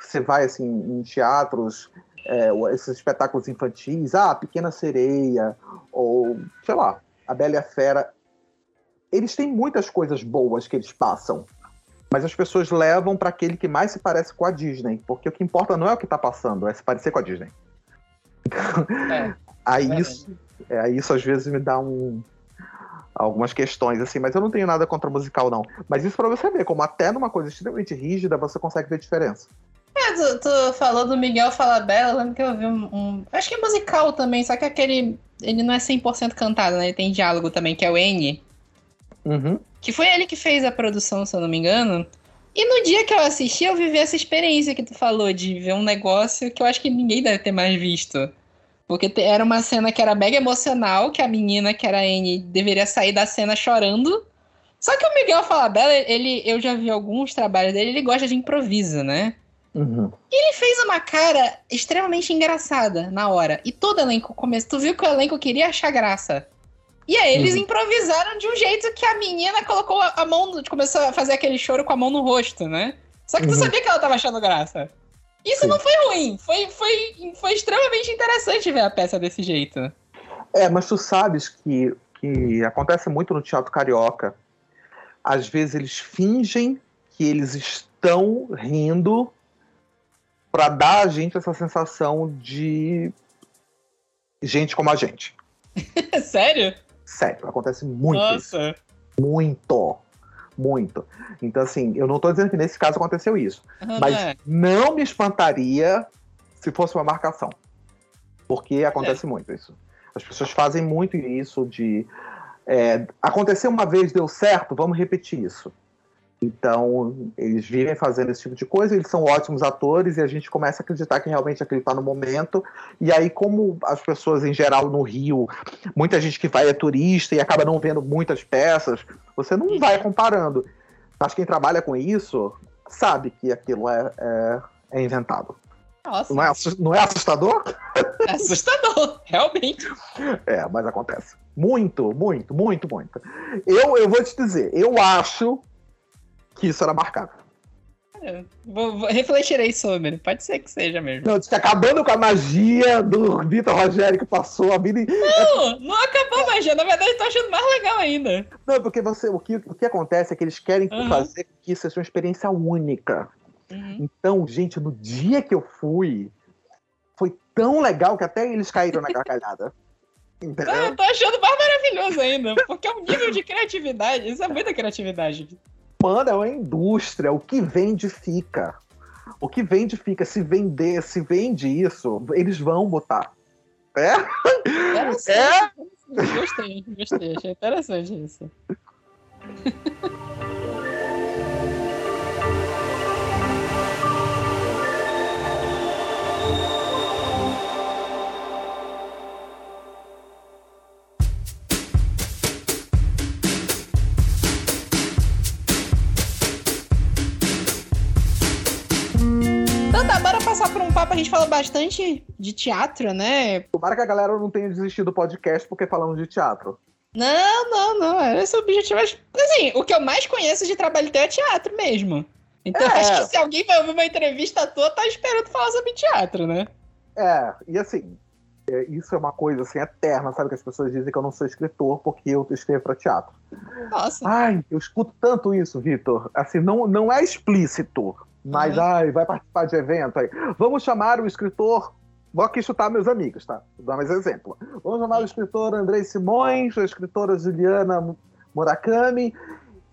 Você vai assim em teatros, é, esses espetáculos infantis, ah, Pequena Sereia, ou sei lá, A Bela e a Fera. Eles têm muitas coisas boas que eles passam, mas as pessoas levam para aquele que mais se parece com a Disney, porque o que importa não é o que está passando, é se parecer com a Disney. É, aí, é isso, é, isso às vezes me dá um, algumas questões, assim, mas eu não tenho nada contra musical, não. Mas isso para você ver, como até numa coisa extremamente rígida você consegue ver diferença. É, tu, tu falou do Miguel Falabella, eu lembro que eu vi um, um, Acho que é musical também, só que aquele. Ele não é 100% cantado, né? Ele tem diálogo também, que é o N. Uhum. Que foi ele que fez a produção, se eu não me engano. E no dia que eu assisti, eu vivi essa experiência que tu falou, de ver um negócio que eu acho que ninguém deve ter mais visto. Porque era uma cena que era mega emocional, que a menina, que era a Anne, deveria sair da cena chorando. Só que o Miguel Falabella, ele, eu já vi alguns trabalhos dele, ele gosta de improviso, né? Uhum. E ele fez uma cara extremamente engraçada na hora. E todo elenco começou. Tu viu que o elenco queria achar graça. E aí eles uhum. improvisaram de um jeito que a menina colocou a mão. Começou a fazer aquele choro com a mão no rosto, né? Só que tu uhum. sabia que ela tava achando graça. Isso Sim. não foi ruim. Foi, foi, foi extremamente interessante ver a peça desse jeito. É, mas tu sabes que, que acontece muito no teatro carioca. Às vezes eles fingem que eles estão rindo para dar a gente essa sensação de gente como a gente. Sério? Sério, acontece muito Nossa. isso. Muito muito. Então, assim, eu não estou dizendo que nesse caso aconteceu isso. Uhum, mas é. não me espantaria se fosse uma marcação. Porque acontece é. muito isso. As pessoas fazem muito isso de. É, aconteceu uma vez, deu certo, vamos repetir isso. Então, eles vivem fazendo esse tipo de coisa, eles são ótimos atores e a gente começa a acreditar que realmente aquele está no momento. E aí, como as pessoas em geral no Rio, muita gente que vai é turista e acaba não vendo muitas peças, você não vai comparando. Mas quem trabalha com isso sabe que aquilo é, é, é inventado. Nossa. Não é, não é assustador? É assustador, realmente. É, mas acontece. Muito, muito, muito, muito. Eu, eu vou te dizer, eu acho que isso era marcado. É, vou, vou, refletirei sobre. Pode ser que seja mesmo. Não, que acabando com a magia do Vitor Rogério que passou a vida. Não, não acabou a magia. Na verdade, eu tô achando mais legal ainda. Não, porque você, o, que, o que acontece é que eles querem uhum. fazer que isso seja uma experiência única. Uhum. Então, gente, no dia que eu fui, foi tão legal que até eles caíram na gargalhada. Entendeu? eu tô achando mais maravilhoso ainda, porque é um nível de criatividade. Isso é muita criatividade. Mano, é uma indústria. O que vende fica. O que vende fica. Se vender, se vende isso, eles vão botar. É? É? Gostei, gostei. Achei interessante isso. a gente falou bastante de teatro, né? Tomara que a galera não tenha desistido do podcast porque falamos de teatro. Não, não, não. Esse é o objetivo. Assim, o que eu mais conheço de trabalho teu é teatro mesmo. Então é. acho que se alguém vai ouvir uma entrevista tua, tá esperando falar sobre teatro, né? É, e assim, É, isso é uma coisa assim eterna, sabe? Que as pessoas dizem que eu não sou escritor porque eu escrevo para teatro. Nossa. Ai, eu escuto tanto isso, Vitor. Assim, não, não é explícito, mas uhum. ai, vai participar de evento aí. Vamos chamar o escritor. Vou aqui chutar meus amigos, tá? Vou dar mais exemplo. Vamos chamar o escritor Andrei Simões, a escritora Juliana Murakami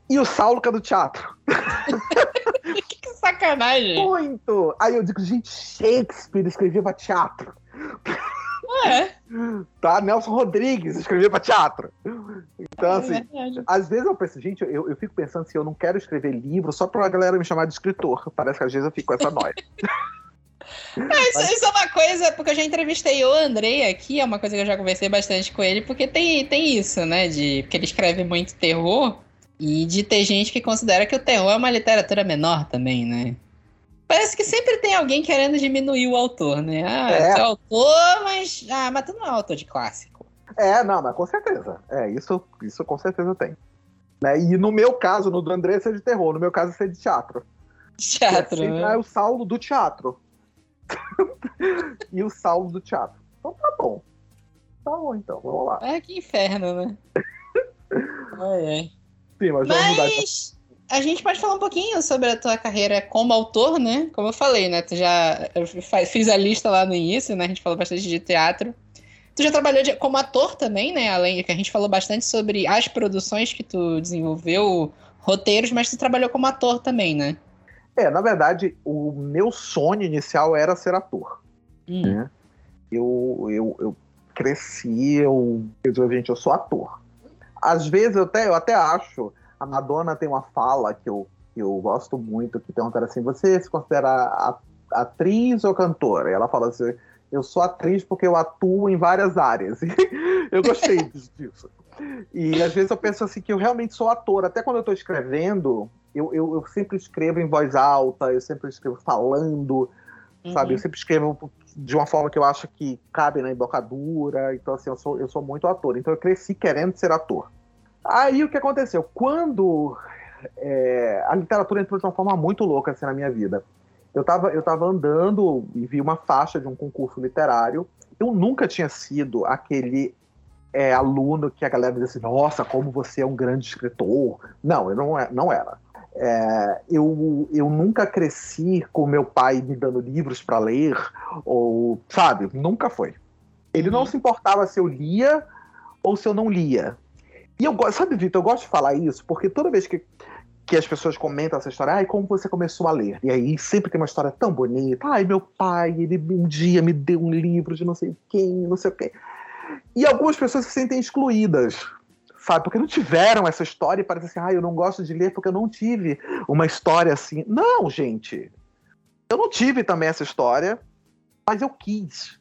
e o Saulo, que é do teatro. que sacanagem! Muito! Aí eu digo, gente, Shakespeare escrevia pra teatro. É. Tá? Nelson Rodrigues escrevia para teatro. Então, é assim, às vezes eu penso, gente, eu, eu fico pensando se assim, eu não quero escrever livro só pra galera me chamar de escritor. Parece que às vezes eu fico com essa noia. É, isso, isso, é uma coisa, porque eu já entrevistei o Andrei aqui, é uma coisa que eu já conversei bastante com ele, porque tem, tem isso, né? De, porque ele escreve muito terror, e de ter gente que considera que o terror é uma literatura menor também, né? Parece que sempre tem alguém querendo diminuir o autor, né? Ah, é. é autor, mas. Ah, mas tu não é autor de clássico. É, não, mas com certeza. É, isso, isso com certeza tem. Né? E no meu caso, no do André, é de terror. No meu caso, é de teatro. Teatro. É, é o Saulo do teatro. e o Saulo do teatro. Então tá bom. Tá bom, então. Vamos lá. É que inferno, né? ai, ai. Sim, mas, mas... vamos mudar. A gente pode falar um pouquinho sobre a tua carreira como autor, né? Como eu falei, né? Tu já fiz a lista lá no início, né? A gente falou bastante de teatro. Tu já trabalhou de, como ator também, né? Além de que a gente falou bastante sobre as produções que tu desenvolveu, roteiros, mas tu trabalhou como ator também, né? É, na verdade, o meu sonho inicial era ser ator. Hum. Né? Eu, eu, eu cresci, eu, eu, gente, eu sou ator. Às vezes eu até, eu até acho a Madonna tem uma fala que eu, que eu gosto muito, que perguntaram assim, você se considera atriz ou cantora? E ela fala assim, eu sou atriz porque eu atuo em várias áreas. eu gostei disso. E às vezes eu penso assim que eu realmente sou ator. Até quando eu estou escrevendo, eu, eu, eu, sempre escrevo em voz alta, eu sempre escrevo falando, uhum. sabe? Eu sempre escrevo de uma forma que eu acho que cabe na embocadura. Então, assim, eu sou, eu sou muito ator. Então eu cresci querendo ser ator. Aí o que aconteceu? Quando é, a literatura entrou de uma forma muito louca assim, na minha vida. Eu estava eu tava andando e vi uma faixa de um concurso literário. Eu nunca tinha sido aquele é, aluno que a galera dizia assim, nossa, como você é um grande escritor. Não, eu não, é, não era. É, eu, eu nunca cresci com meu pai me dando livros para ler, ou, sabe, nunca foi. Ele não uhum. se importava se eu lia ou se eu não lia. E eu gosto, sabe, Vitor, eu gosto de falar isso, porque toda vez que, que as pessoas comentam essa história, ai, como você começou a ler? E aí sempre tem uma história tão bonita, ai, meu pai, ele um dia me deu um livro de não sei quem, não sei o quê. E algumas pessoas se sentem excluídas, sabe? Porque não tiveram essa história e parece assim, ah, eu não gosto de ler porque eu não tive uma história assim. Não, gente. Eu não tive também essa história, mas eu quis.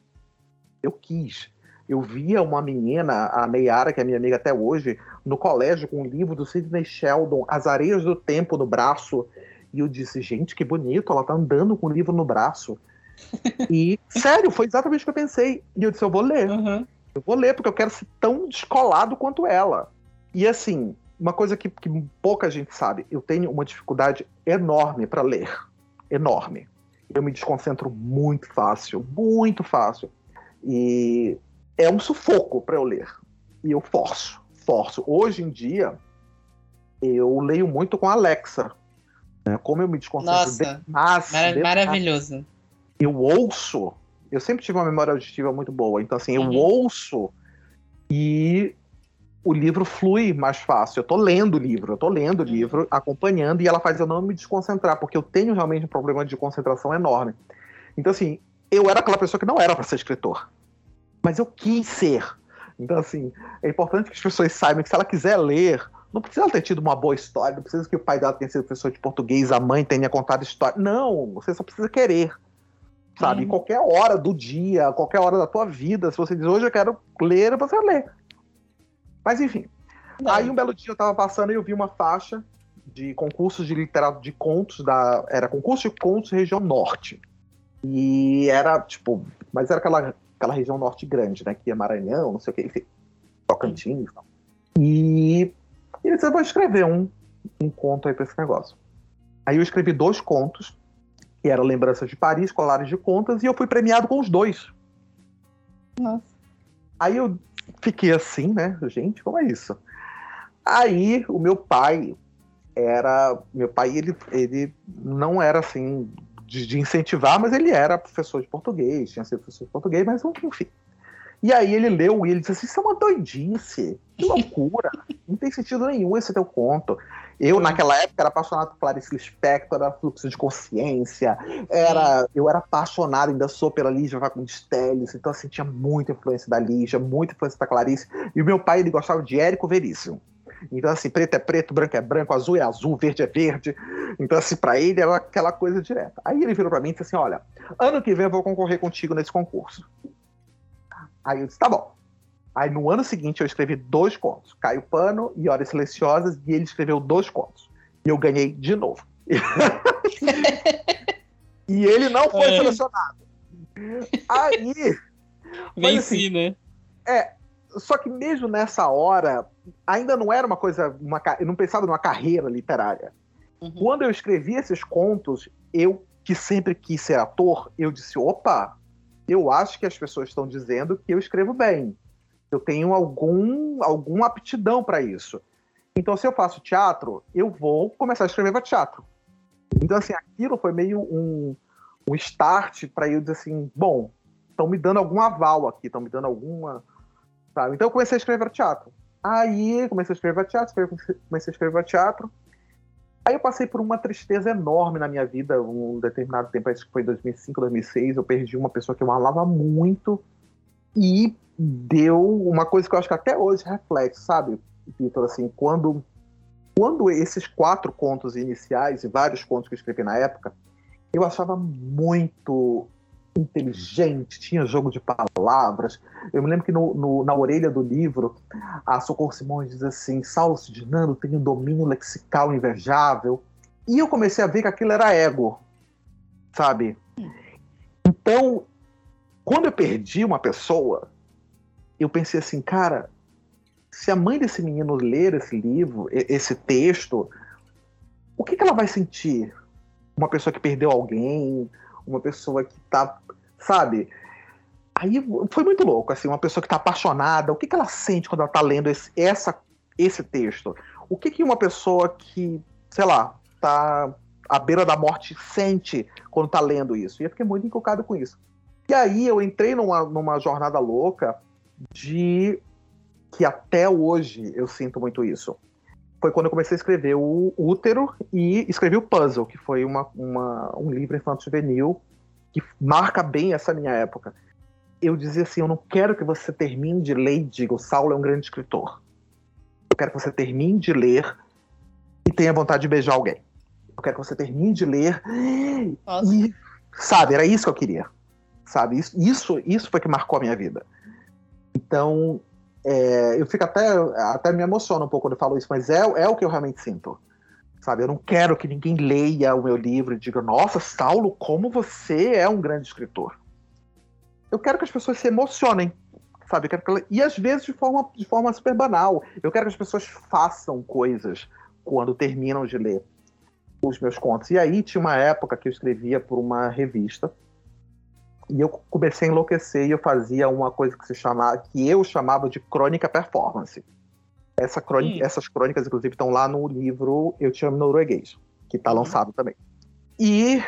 Eu quis. Eu via uma menina, a Meiara, que é minha amiga até hoje, no colégio com um livro do Sidney Sheldon, As Areias do Tempo, no braço. E eu disse, gente, que bonito, ela tá andando com o livro no braço. E, sério, foi exatamente o que eu pensei. E eu disse, eu vou ler. Uhum. Eu vou ler, porque eu quero ser tão descolado quanto ela. E assim, uma coisa que, que pouca gente sabe, eu tenho uma dificuldade enorme para ler. Enorme. Eu me desconcentro muito fácil, muito fácil. E é um sufoco para eu ler. E eu forço, forço. Hoje em dia, eu leio muito com a Alexa. Né? Como eu me desconcentro Nossa, demais, demais, maravilhoso. Eu ouço. Eu sempre tive uma memória auditiva muito boa. Então, assim, eu uhum. ouço e o livro flui mais fácil. Eu tô lendo o livro, eu tô lendo o livro, acompanhando, e ela faz eu não me desconcentrar, porque eu tenho realmente um problema de concentração enorme. Então, assim, eu era aquela pessoa que não era para ser escritor mas eu quis ser. Então, assim, é importante que as pessoas saibam que se ela quiser ler, não precisa ter tido uma boa história, não precisa que o pai dela tenha sido professor de português, a mãe tenha contado história. Não, você só precisa querer. Sabe? Em qualquer hora do dia, qualquer hora da tua vida, se você diz hoje eu quero ler, você lê. Mas enfim. Não. Aí um belo dia eu tava passando e eu vi uma faixa de concursos de literatura de contos da. Era concurso de contos região norte. E era, tipo, mas era aquela aquela região norte grande, né? Que é Maranhão, não sei o que, enfim, Tocantins. E, e ele disse, eu vou escrever um, um conto aí pra esse negócio. Aí eu escrevi dois contos, que eram Lembranças de Paris, Colares de Contas, e eu fui premiado com os dois. Nossa. Aí eu fiquei assim, né? Gente, como é isso? Aí o meu pai era. Meu pai, ele, ele não era assim de, de incentivar, mas ele era professor de português, tinha sido professor de português, mas enfim. E aí ele leu e ele disse assim: Isso é uma doidice, que loucura, não tem sentido nenhum esse teu conto. Eu, naquela época, era apaixonado por Clarice Lispector, era fluxo de consciência, era, eu era apaixonado, ainda sou pela Lígia Fagundes então assim, tinha muita influência da Lígia, muita influência da Clarice, e o meu pai, ele gostava de Érico Veríssimo. Então, assim, preto é preto, branco é branco, azul é azul, verde é verde. Então, assim, pra ele era aquela coisa direta. Aí ele virou pra mim e disse assim: Olha, ano que vem eu vou concorrer contigo nesse concurso. Aí eu disse: Tá bom. Aí no ano seguinte eu escrevi dois contos, Caio Pano e Horas Silenciosas, e ele escreveu dois contos. E eu ganhei de novo. e ele não foi é. selecionado. Aí. Venci, assim, né? É, só que mesmo nessa hora, ainda não era uma coisa. Uma, eu não pensava numa carreira literária. Uhum. Quando eu escrevi esses contos, eu, que sempre quis ser ator, eu disse: opa, eu acho que as pessoas estão dizendo que eu escrevo bem. Eu tenho algum, alguma aptidão para isso. Então, se eu faço teatro, eu vou começar a escrever para teatro. Então, assim, aquilo foi meio um, um start para eu dizer assim: bom, estão me dando algum aval aqui, estão me dando alguma. Sabe? Então, eu comecei a escrever teatro. Aí, comecei a escrever teatro, comecei a escrever teatro. Aí eu passei por uma tristeza enorme na minha vida, um determinado tempo, acho que foi 2005, 2006, eu perdi uma pessoa que eu amava muito e deu uma coisa que eu acho que até hoje reflete, sabe, Vitor, assim, quando quando esses quatro contos iniciais e vários contos que eu escrevi na época, eu achava muito inteligente, tinha jogo de palavras. Eu me lembro que no, no, na orelha do livro, a Socorro Simões diz assim: Saulo Sidinano tem um domínio lexical invejável. E eu comecei a ver que aquilo era ego, sabe? Então, quando eu perdi uma pessoa, eu pensei assim, cara, se a mãe desse menino ler esse livro, esse texto, o que, que ela vai sentir? Uma pessoa que perdeu alguém, uma pessoa que tá, sabe? Aí foi muito louco, assim, uma pessoa que tá apaixonada, o que, que ela sente quando ela tá lendo esse, essa, esse texto? O que, que uma pessoa que, sei lá, tá à beira da morte sente quando tá lendo isso? E eu fiquei muito encucado com isso. E aí eu entrei numa, numa jornada louca de que até hoje eu sinto muito isso foi quando eu comecei a escrever o Útero e escrevi o Puzzle, que foi uma, uma um livro infanto-juvenil que marca bem essa minha época. Eu dizia assim: eu não quero que você termine de ler e diga, o Saulo é um grande escritor. Eu quero que você termine de ler e tenha vontade de beijar alguém. Eu quero que você termine de ler Nossa. e. Sabe, era isso que eu queria. Sabe, isso, isso, isso foi que marcou a minha vida. Então, é, eu fico até, até me emociono um pouco quando eu falo isso, mas é, é o que eu realmente sinto. Sabe, eu não quero que ninguém leia o meu livro e diga, nossa, Saulo, como você é um grande escritor. Eu quero que as pessoas se emocionem, sabe? Ela... E às vezes de forma, de forma super banal. Eu quero que as pessoas façam coisas quando terminam de ler os meus contos. E aí tinha uma época que eu escrevia por uma revista e eu comecei a enlouquecer e eu fazia uma coisa que se chamava, que eu chamava de crônica performance. Essa crônica, essas crônicas, inclusive, estão lá no livro Eu Te Amo Norueguês, que está uhum. lançado também. E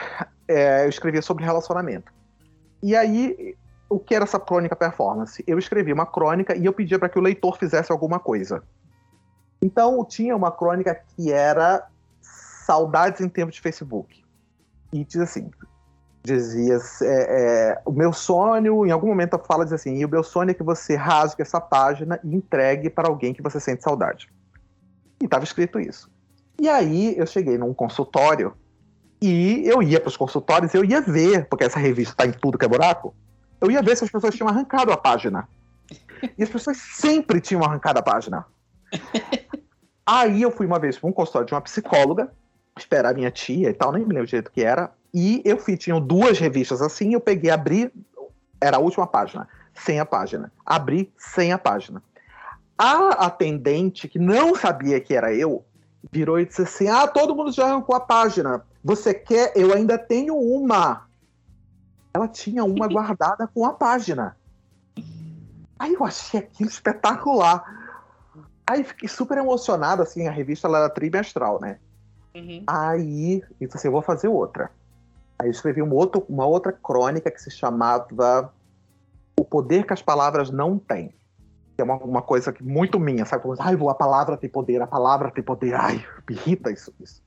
é, eu escrevia sobre relacionamento. E aí, o que era essa crônica performance? Eu escrevia uma crônica e eu pedia para que o leitor fizesse alguma coisa. Então, tinha uma crônica que era Saudades em Tempo de Facebook. E diz assim: dizia é, é, o meu sonho, em algum momento a fala diz assim, e o meu sonho é que você rasgue essa página e entregue para alguém que você sente saudade. E estava escrito isso. E aí eu cheguei num consultório e eu ia para os consultórios, eu ia ver, porque essa revista está em tudo que é buraco, eu ia ver se as pessoas tinham arrancado a página. E as pessoas sempre tinham arrancado a página. Aí eu fui uma vez para um consultório de uma psicóloga, esperar minha tia e tal, nem me lembro o que era, e eu fui, tinham duas revistas assim, eu peguei, abri, era a última página, sem a página. Abri sem a página. A atendente, que não sabia que era eu, virou e disse assim: Ah, todo mundo já arrancou a página. Você quer? Eu ainda tenho uma. Ela tinha uma guardada com a página. Aí eu achei aquilo espetacular. Aí fiquei super emocionado, assim, a revista ela era trimestral, né? Uhum. Aí eu falei assim, eu vou fazer outra. Aí eu escrevi uma, outro, uma outra crônica que se chamava O Poder que as Palavras Não Têm. Que é uma, uma coisa que, muito minha, sabe? Ai, a palavra tem poder, a palavra tem poder. Ai, me irrita isso. isso.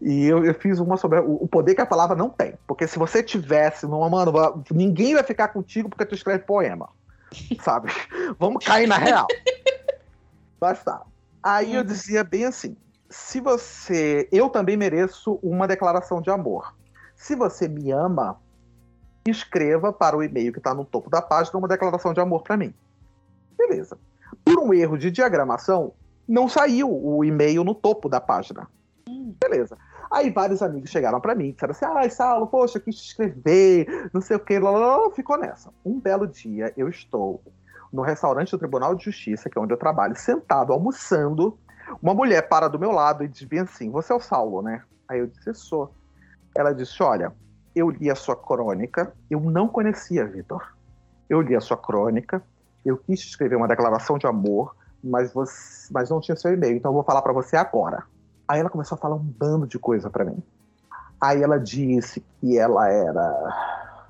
E eu, eu fiz uma sobre o, o poder que a palavra não tem. Porque se você tivesse, numa, mano, ninguém vai ficar contigo porque tu escreve poema. Sabe? Vamos cair na real. Basta. Aí eu dizia bem assim: se você. Eu também mereço uma declaração de amor. Se você me ama, escreva para o e-mail que está no topo da página uma declaração de amor para mim. Beleza. Por um erro de diagramação, não saiu o e-mail no topo da página. Beleza. Aí vários amigos chegaram para mim e disseram assim: ai, ah, Saulo, poxa, quis te escrever, não sei o que, lá, ficou nessa. Um belo dia eu estou no restaurante do Tribunal de Justiça, que é onde eu trabalho, sentado, almoçando. Uma mulher para do meu lado e diz bem assim: Você é o Saulo, né? Aí eu disse: Sou. Ela disse: Olha, eu li a sua crônica, eu não conhecia Vitor. Eu li a sua crônica, eu quis escrever uma declaração de amor, mas, você, mas não tinha seu e-mail, então eu vou falar para você agora. Aí ela começou a falar um bando de coisa para mim. Aí ela disse que ela era.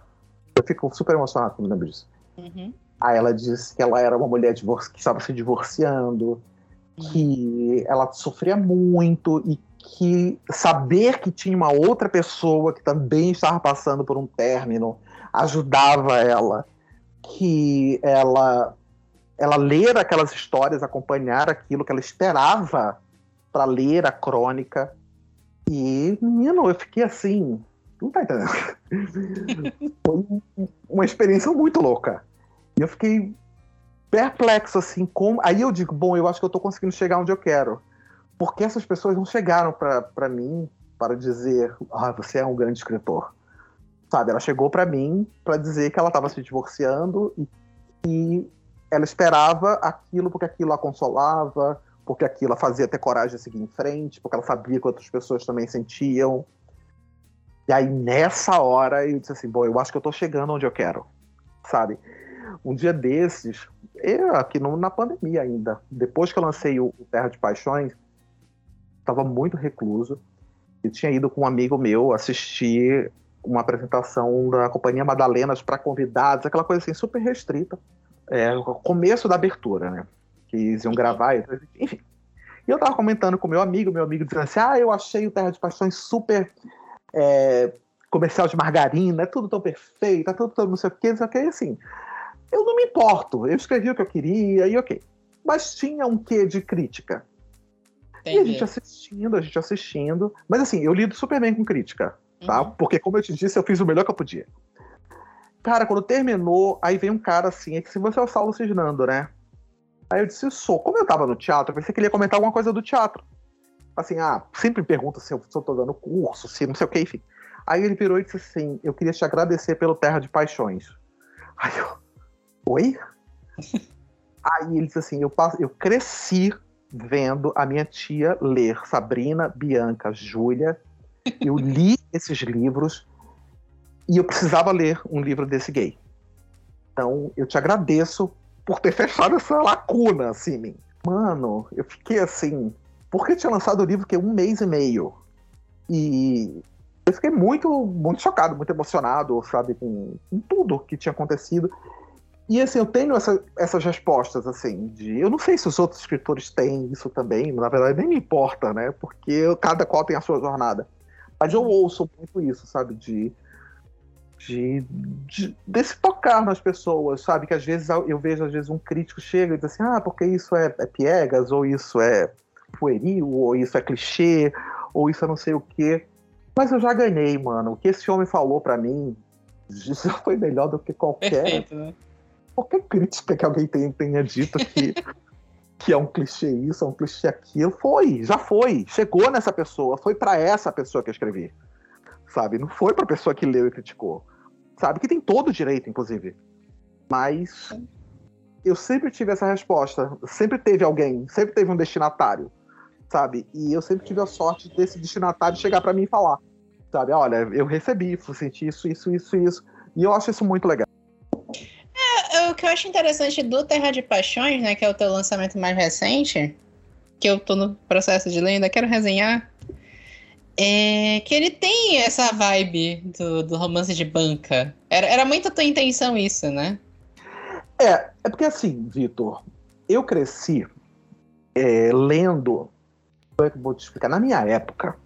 Eu fico super emocionado quando lembro disso. Uhum. Aí ela disse que ela era uma mulher que estava se divorciando, uhum. que ela sofria muito e que saber que tinha uma outra pessoa que também estava passando por um término ajudava ela, que ela ela ler aquelas histórias, acompanhar aquilo que ela esperava para ler a crônica. E, menino, eu fiquei assim. Não tá entendendo? Foi uma experiência muito louca. E eu fiquei perplexo, assim, com. Aí eu digo, bom, eu acho que eu tô conseguindo chegar onde eu quero. Porque essas pessoas não chegaram para mim para dizer, ah, você é um grande escritor. Sabe, ela chegou para mim para dizer que ela estava se divorciando e que ela esperava aquilo porque aquilo a consolava, porque aquilo a fazia ter coragem de seguir em frente, porque ela sabia que outras pessoas também sentiam. E aí, nessa hora, eu disse assim: bom, eu acho que eu tô chegando onde eu quero, sabe? Um dia desses, eu aqui no, na pandemia ainda, depois que eu lancei o, o Terra de Paixões, estava muito recluso. Eu tinha ido com um amigo meu assistir uma apresentação da Companhia Madalenas para convidados, aquela coisa assim super restrita. É, começo da abertura, né? que eles iam gravar, enfim. E eu tava comentando com meu amigo, meu amigo dizendo assim: ah, eu achei o Terra de Paixões super é, comercial de margarina, é tudo tão perfeito, é tudo tão não sei o que, não sei o que, assim. Eu não me importo, eu escrevi o que eu queria e ok. Mas tinha um quê de crítica. Entendi. E a gente assistindo, a gente assistindo. Mas assim, eu lido super bem com crítica, tá? Uhum. Porque, como eu te disse, eu fiz o melhor que eu podia. Cara, quando terminou, aí vem um cara assim, é que se você é o Saulo Cisnando, né? Aí eu disse, sou. Como eu tava no teatro, eu pensei que ele ia comentar alguma coisa do teatro. Assim, ah, sempre pergunta se eu, se eu tô dando curso, se não sei o que, enfim. Aí ele virou e disse assim: Eu queria te agradecer pelo Terra de Paixões. Aí eu, oi? Aí ele disse assim: eu, eu cresci vendo a minha tia ler Sabrina, Bianca, Júlia. Eu li esses livros e eu precisava ler um livro desse gay. Então, eu te agradeço por ter fechado essa lacuna, assim. Mano, eu fiquei assim. Porque tinha lançado o livro que é um mês e meio. E eu fiquei muito, muito chocado, muito emocionado, sabe, com, com tudo que tinha acontecido. E assim, eu tenho essa, essas respostas, assim, de. Eu não sei se os outros escritores têm isso também, na verdade nem me importa, né? Porque cada qual tem a sua jornada. Mas eu ouço muito isso, sabe? De de, de, desse tocar nas pessoas, sabe? Que às vezes eu vejo, às vezes, um crítico chega e diz assim, ah, porque isso é, é piegas, ou isso é pueril, ou isso é clichê, ou isso é não sei o quê. Mas eu já ganhei, mano. O que esse homem falou para mim já foi melhor do que qualquer. Perfeito, né? Qualquer crítica que alguém tenha, tenha dito que, que é um clichê isso, é um clichê aquilo. Foi, já foi. Chegou nessa pessoa. Foi para essa pessoa que eu escrevi. Sabe? Não foi pra pessoa que leu e criticou sabe? Que tem todo o direito, inclusive. Mas eu sempre tive essa resposta. Sempre teve alguém, sempre teve um destinatário, sabe? E eu sempre tive a sorte desse destinatário chegar para mim e falar, sabe? Olha, eu recebi, senti isso, isso, isso, isso. E eu acho isso muito legal. Eu, que eu acho interessante do Terra de Paixões, né, que é o teu lançamento mais recente, que eu tô no processo de ler, ainda quero resenhar, é que ele tem essa vibe do, do romance de banca. Era, era muito a tua intenção isso, né? É, é porque assim, Vitor, eu cresci é, lendo. Como é que eu vou te explicar? Na minha época,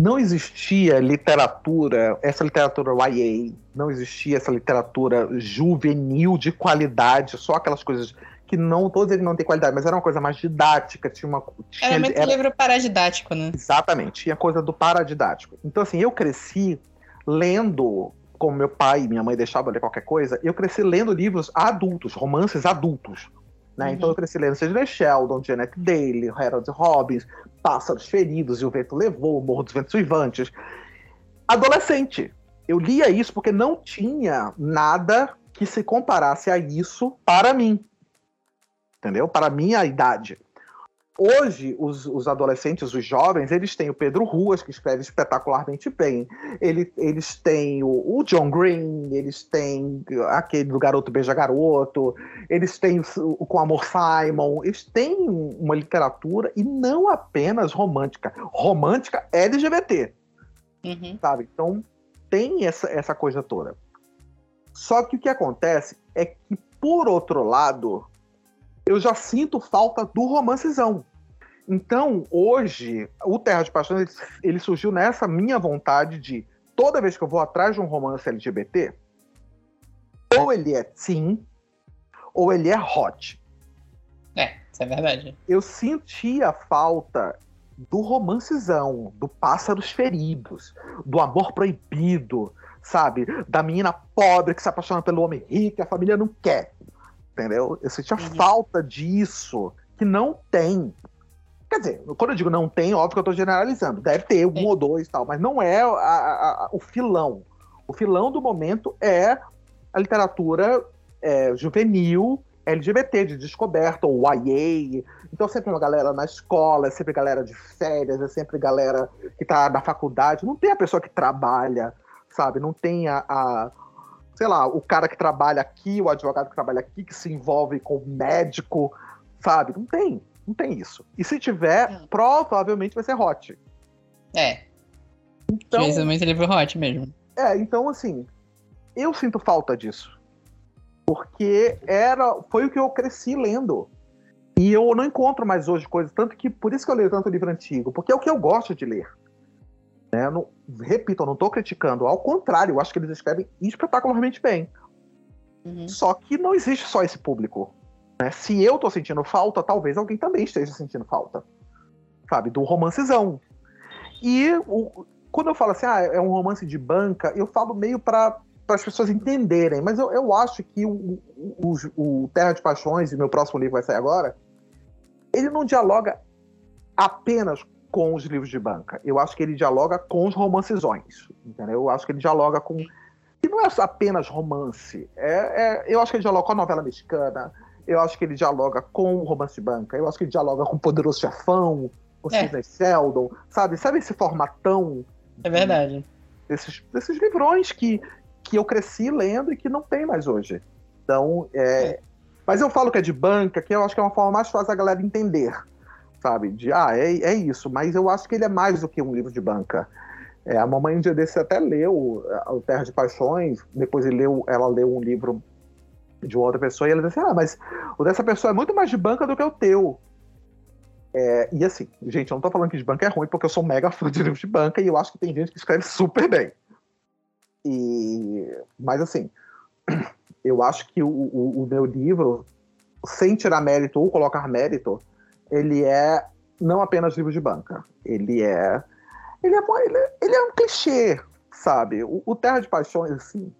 não existia literatura, essa literatura YA, não existia essa literatura juvenil de qualidade, só aquelas coisas que não, todos eles não têm qualidade, mas era uma coisa mais didática, tinha uma... Tinha, era muito era, livro paradidático, né? Exatamente, tinha coisa do paradidático. Então, assim, eu cresci lendo, como meu pai e minha mãe deixavam ler qualquer coisa, eu cresci lendo livros adultos, romances adultos. Né? Uhum. Então eu cresci lendo Sidney Sheldon, Janet Daly, Harold Robbins, Pássaros Feridos e o Vento Levou, Morro dos Ventos Uivantes. Adolescente. Eu lia isso porque não tinha nada que se comparasse a isso para mim entendeu? Para a minha idade. Hoje, os, os, adolescentes, os jovens, eles têm o Pedro Ruas, que escreve espetacularmente bem. Ele, eles têm o, o, John Green, eles têm aquele do Garoto Beija Garoto, eles têm o, o Com Amor Simon, eles têm uma literatura e não apenas romântica, romântica LGBT. Uhum. Sabe? Então, tem essa, essa coisa toda. Só que o que acontece é que, por outro lado, eu já sinto falta do romancezão. Então, hoje, o Terra de Paixões, ele, ele surgiu nessa minha vontade de, toda vez que eu vou atrás de um romance LGBT, ou ele é sim, ou ele é hot. É, isso é verdade. Eu sentia falta do romancezão, do Pássaros Feridos, do Amor Proibido, sabe? Da menina pobre que se apaixona pelo homem rico e a família não quer entendeu? Eu sentia uhum. falta disso, que não tem. Quer dizer, quando eu digo não tem, óbvio que eu estou generalizando. Deve ter um ou dois e tal, mas não é a, a, a, o filão. O filão do momento é a literatura é, juvenil, LGBT, de descoberta, ou YA. Então, sempre uma galera na escola, é sempre galera de férias, é sempre galera que está na faculdade. Não tem a pessoa que trabalha, sabe? Não tem a, a sei lá, o cara que trabalha aqui, o advogado que trabalha aqui, que se envolve com o médico, sabe? Não tem, não tem isso. E se tiver, é. provavelmente vai ser hot. É. Então, Precisamente livro hot mesmo. É, então assim, eu sinto falta disso. Porque era, foi o que eu cresci lendo. E eu não encontro mais hoje coisas, tanto que por isso que eu leio tanto livro antigo, porque é o que eu gosto de ler. Né? Não, repito, eu não estou criticando, ao contrário, eu acho que eles escrevem espetacularmente bem. Uhum. Só que não existe só esse público. Né? Se eu estou sentindo falta, talvez alguém também esteja sentindo falta. Sabe? Do romancezão. E o, quando eu falo assim, ah, é um romance de banca, eu falo meio para as pessoas entenderem, mas eu, eu acho que o, o, o Terra de Paixões, e meu próximo livro vai sair agora, ele não dialoga apenas com os livros de banca. Eu acho que ele dialoga com os romancezões, entendeu? Eu acho que ele dialoga com e não é apenas romance. É, é, eu acho que ele dialoga com a novela mexicana. Eu acho que ele dialoga com o romance de banca. Eu acho que ele dialoga com o Poderoso Chefão, o é. Sidney Sheldon, sabe? Sabe esse formatão? É verdade. Desses, desses livrões que, que eu cresci lendo e que não tem mais hoje. Então, é, é. Mas eu falo que é de banca, que eu acho que é uma forma mais fácil da galera entender sabe? De, ah, é, é isso, mas eu acho que ele é mais do que um livro de banca. É, a mamãe um dia desse até leu é, o Terra de Paixões, depois leu, ela leu um livro de outra pessoa e ela disse ah, mas o dessa pessoa é muito mais de banca do que o teu. É, e assim, gente, eu não tô falando que de banca é ruim, porque eu sou mega fã de livros de banca e eu acho que tem gente que escreve super bem. E, mas assim, eu acho que o, o, o meu livro, sem tirar mérito ou colocar mérito, ele é não apenas livro de banca. Ele é. Ele é, ele é, ele é um clichê, sabe? O, o, Terra de Paixões, assim.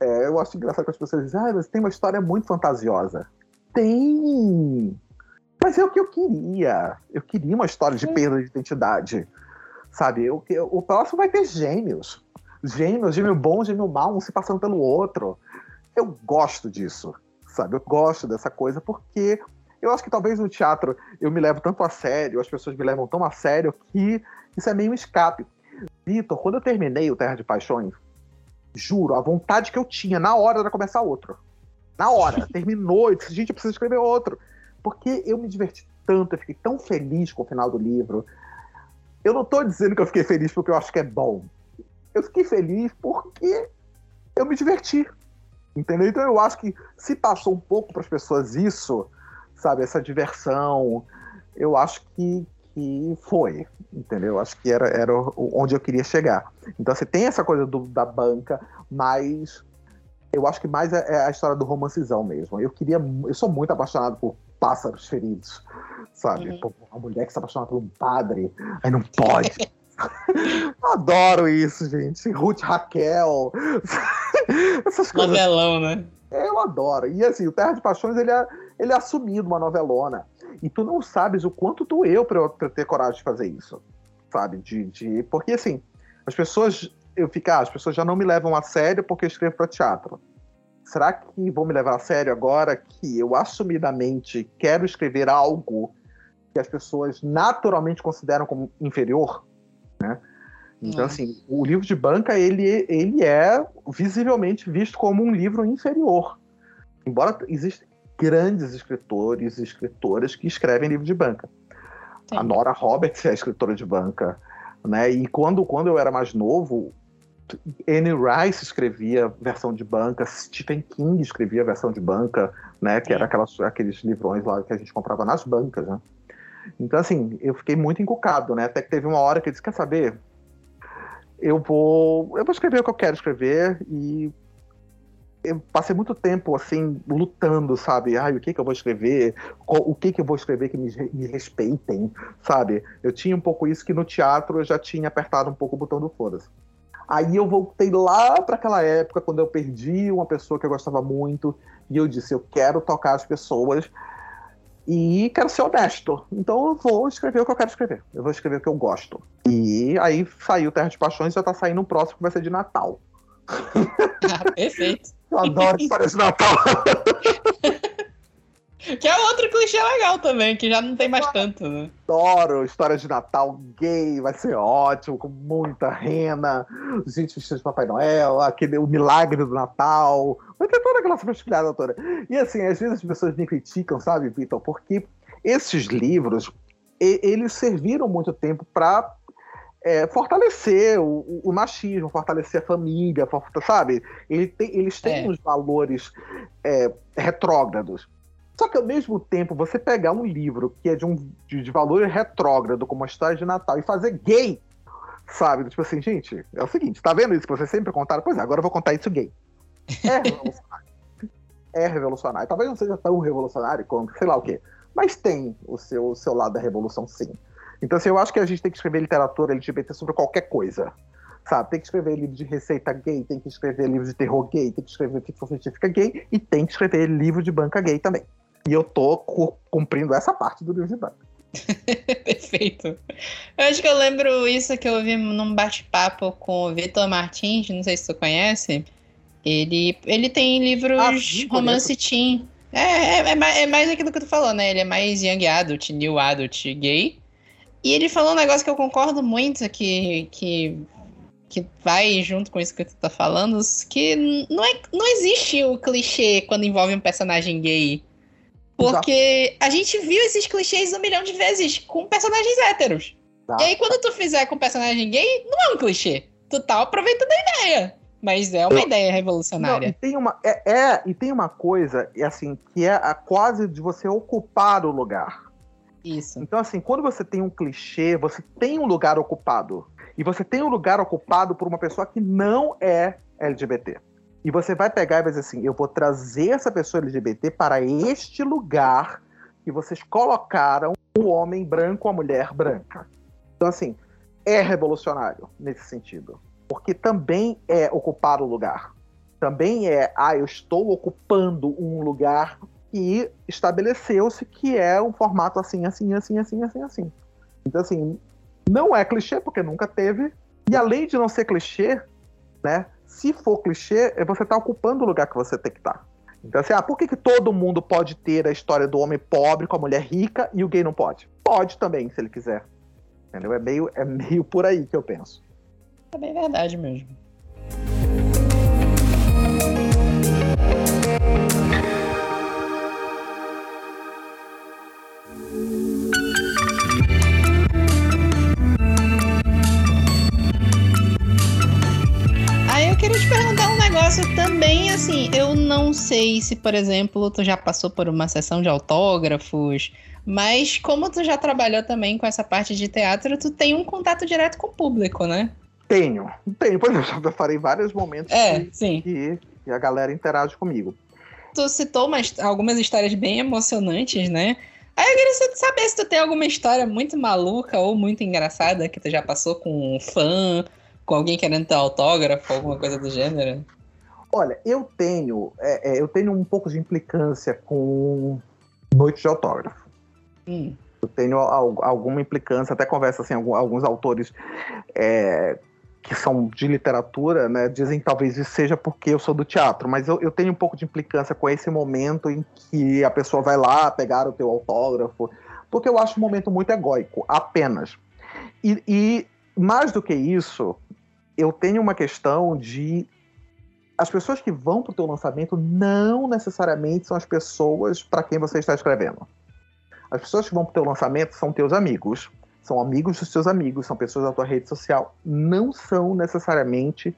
É, eu acho engraçado que as pessoas dizem, ah, mas tem uma história muito fantasiosa. Tem! Mas é o que eu queria. Eu queria uma história de perda de identidade. Sabe? Eu, o próximo vai ter gêmeos. Gêmeos, gêmeo bom, gêmeo mal, um se passando pelo outro. Eu gosto disso, sabe? Eu gosto dessa coisa porque eu acho que talvez no teatro eu me levo tanto a sério, as pessoas me levam tão a sério, que isso é meio um escape. Vitor, quando eu terminei o Terra de Paixões, juro, a vontade que eu tinha na hora era começar outro. Na hora, terminou, eu disse, gente, eu preciso escrever outro. Porque eu me diverti tanto, eu fiquei tão feliz com o final do livro. Eu não estou dizendo que eu fiquei feliz porque eu acho que é bom. Eu fiquei feliz porque eu me diverti. Entendeu? Então eu acho que se passou um pouco para as pessoas isso, sabe, essa diversão, eu acho que, que foi, entendeu? Acho que era, era onde eu queria chegar. Então você tem essa coisa do, da banca, mas eu acho que mais é, é, a história do romancezão mesmo. Eu queria, eu sou muito apaixonado por pássaros feridos, sabe? Uhum. Uma mulher que se apaixona por um padre, aí não pode. Adoro isso, gente. Ruth Raquel. Essas coisas. Novelão, né? Eu adoro. E assim, o Terra de Paixões, ele é, ele é assumido uma novelona. E tu não sabes o quanto doeu pra eu, pra ter coragem de fazer isso. Sabe? De, de... Porque assim, as pessoas. Eu fico, ah, as pessoas já não me levam a sério porque eu escrevo para teatro. Será que vão me levar a sério agora que eu assumidamente quero escrever algo que as pessoas naturalmente consideram como inferior? Né? Então, assim, o livro de banca, ele, ele é visivelmente visto como um livro inferior. Embora existam grandes escritores e escritoras que escrevem livro de banca. Sim. A Nora Roberts é escritora de banca, né? E quando, quando eu era mais novo, Anne Rice escrevia versão de banca, Stephen King escrevia versão de banca, né? Que era aquelas, aqueles livrões lá que a gente comprava nas bancas, né? Então, assim, eu fiquei muito encucado, né? Até que teve uma hora que eu disse, quer saber? Eu vou, eu vou escrever o que eu quero escrever e eu passei muito tempo, assim, lutando, sabe? Ai, o que que eu vou escrever? O que que eu vou escrever que me, me respeitem, sabe? Eu tinha um pouco isso que no teatro eu já tinha apertado um pouco o botão do foda-se. Aí eu voltei lá para aquela época, quando eu perdi uma pessoa que eu gostava muito, e eu disse: eu quero tocar as pessoas e quero ser honesto. Então eu vou escrever o que eu quero escrever. Eu vou escrever o que eu gosto. E aí saiu Terra de Paixões já tá saindo um próximo que vai ser de Natal. Ah, perfeito. Eu adoro histórias de Natal. Que é outro clichê legal também, que já não tem mais tanto, né? Adoro história de Natal gay, vai ser ótimo, com muita rena, gente vestida de Papai Noel, aquele, o milagre do Natal. Vai ter toda aquela frescilhada toda. E assim, às vezes as pessoas me criticam, sabe, Vitor, porque esses livros, eles serviram muito tempo para é, fortalecer o, o, machismo, fortalecer a família, sabe? Ele tem, eles têm é. uns valores é, retrógrados. Só que ao mesmo tempo, você pegar um livro que é de um de, de valor retrógrado, como a história de Natal, e fazer gay, sabe? Tipo assim, gente, é o seguinte, tá vendo isso que vocês sempre contaram? Pois é, agora eu vou contar isso gay. É revolucionário. é revolucionário. Talvez não seja tão revolucionário quanto, sei lá o quê. Mas tem o seu, o seu lado da revolução, sim. Então, assim, eu acho que a gente tem que escrever literatura LGBT sobre qualquer coisa. Sabe? Tem que escrever livro de receita gay, tem que escrever livro de terror gay, tem que escrever ficção científica gay e tem que escrever livro de banca gay também. E eu tô cumprindo essa parte do livro de banca. Perfeito. Eu acho que eu lembro isso que eu ouvi num bate-papo com o Vitor Martins, não sei se tu conhece. Ele, ele tem livros ah, sim, romance teen. É, é, é, mais, é mais aquilo que tu falou, né? Ele é mais young adult, new adult, gay. E ele falou um negócio que eu concordo muito, que, que, que vai junto com isso que tu tá falando, que não, é, não existe o clichê quando envolve um personagem gay. Porque a gente viu esses clichês um milhão de vezes com personagens héteros. Tá. E aí, quando tu fizer com personagem gay, não é um clichê. Tu tá aproveitando a ideia. Mas é uma Eu... ideia revolucionária. Não, e, tem uma, é, é, e tem uma coisa, assim, que é a quase de você ocupar o lugar. Isso. Então, assim, quando você tem um clichê, você tem um lugar ocupado. E você tem um lugar ocupado por uma pessoa que não é LGBT. E você vai pegar e vai dizer assim: eu vou trazer essa pessoa LGBT para este lugar que vocês colocaram o homem branco, a mulher branca. Então, assim, é revolucionário nesse sentido. Porque também é ocupar o lugar. Também é, ah, eu estou ocupando um lugar que estabeleceu-se que é um formato assim, assim, assim, assim, assim, assim. Então, assim, não é clichê, porque nunca teve. E além de não ser clichê, né? se for clichê, é você tá ocupando o lugar que você tem que estar. Tá. Então, assim, ah, por que, que todo mundo pode ter a história do homem pobre com a mulher rica e o gay não pode? Pode também, se ele quiser. Entendeu? É meio, é meio por aí que eu penso. É bem verdade mesmo. Negócio também, assim, eu não sei se, por exemplo, tu já passou por uma sessão de autógrafos, mas como tu já trabalhou também com essa parte de teatro, tu tem um contato direto com o público, né? Tenho, tenho. Por exemplo, já farei vários momentos é, que, sim. Que, que a galera interage comigo. Tu citou umas, algumas histórias bem emocionantes, né? Aí eu queria saber se tu tem alguma história muito maluca ou muito engraçada que tu já passou com um fã, com alguém querendo ter autógrafo, alguma coisa do gênero. Olha, eu tenho, é, é, eu tenho um pouco de implicância com noite de autógrafo. Hum. Eu tenho alguma implicância, até conversa assim, alguns autores é, que são de literatura, né, dizem que talvez isso seja porque eu sou do teatro, mas eu, eu, tenho um pouco de implicância com esse momento em que a pessoa vai lá pegar o teu autógrafo, porque eu acho um momento muito egóico, apenas. E, e mais do que isso, eu tenho uma questão de as pessoas que vão para o teu lançamento não necessariamente são as pessoas para quem você está escrevendo. As pessoas que vão para o teu lançamento são teus amigos, são amigos dos seus amigos, são pessoas da tua rede social, não são necessariamente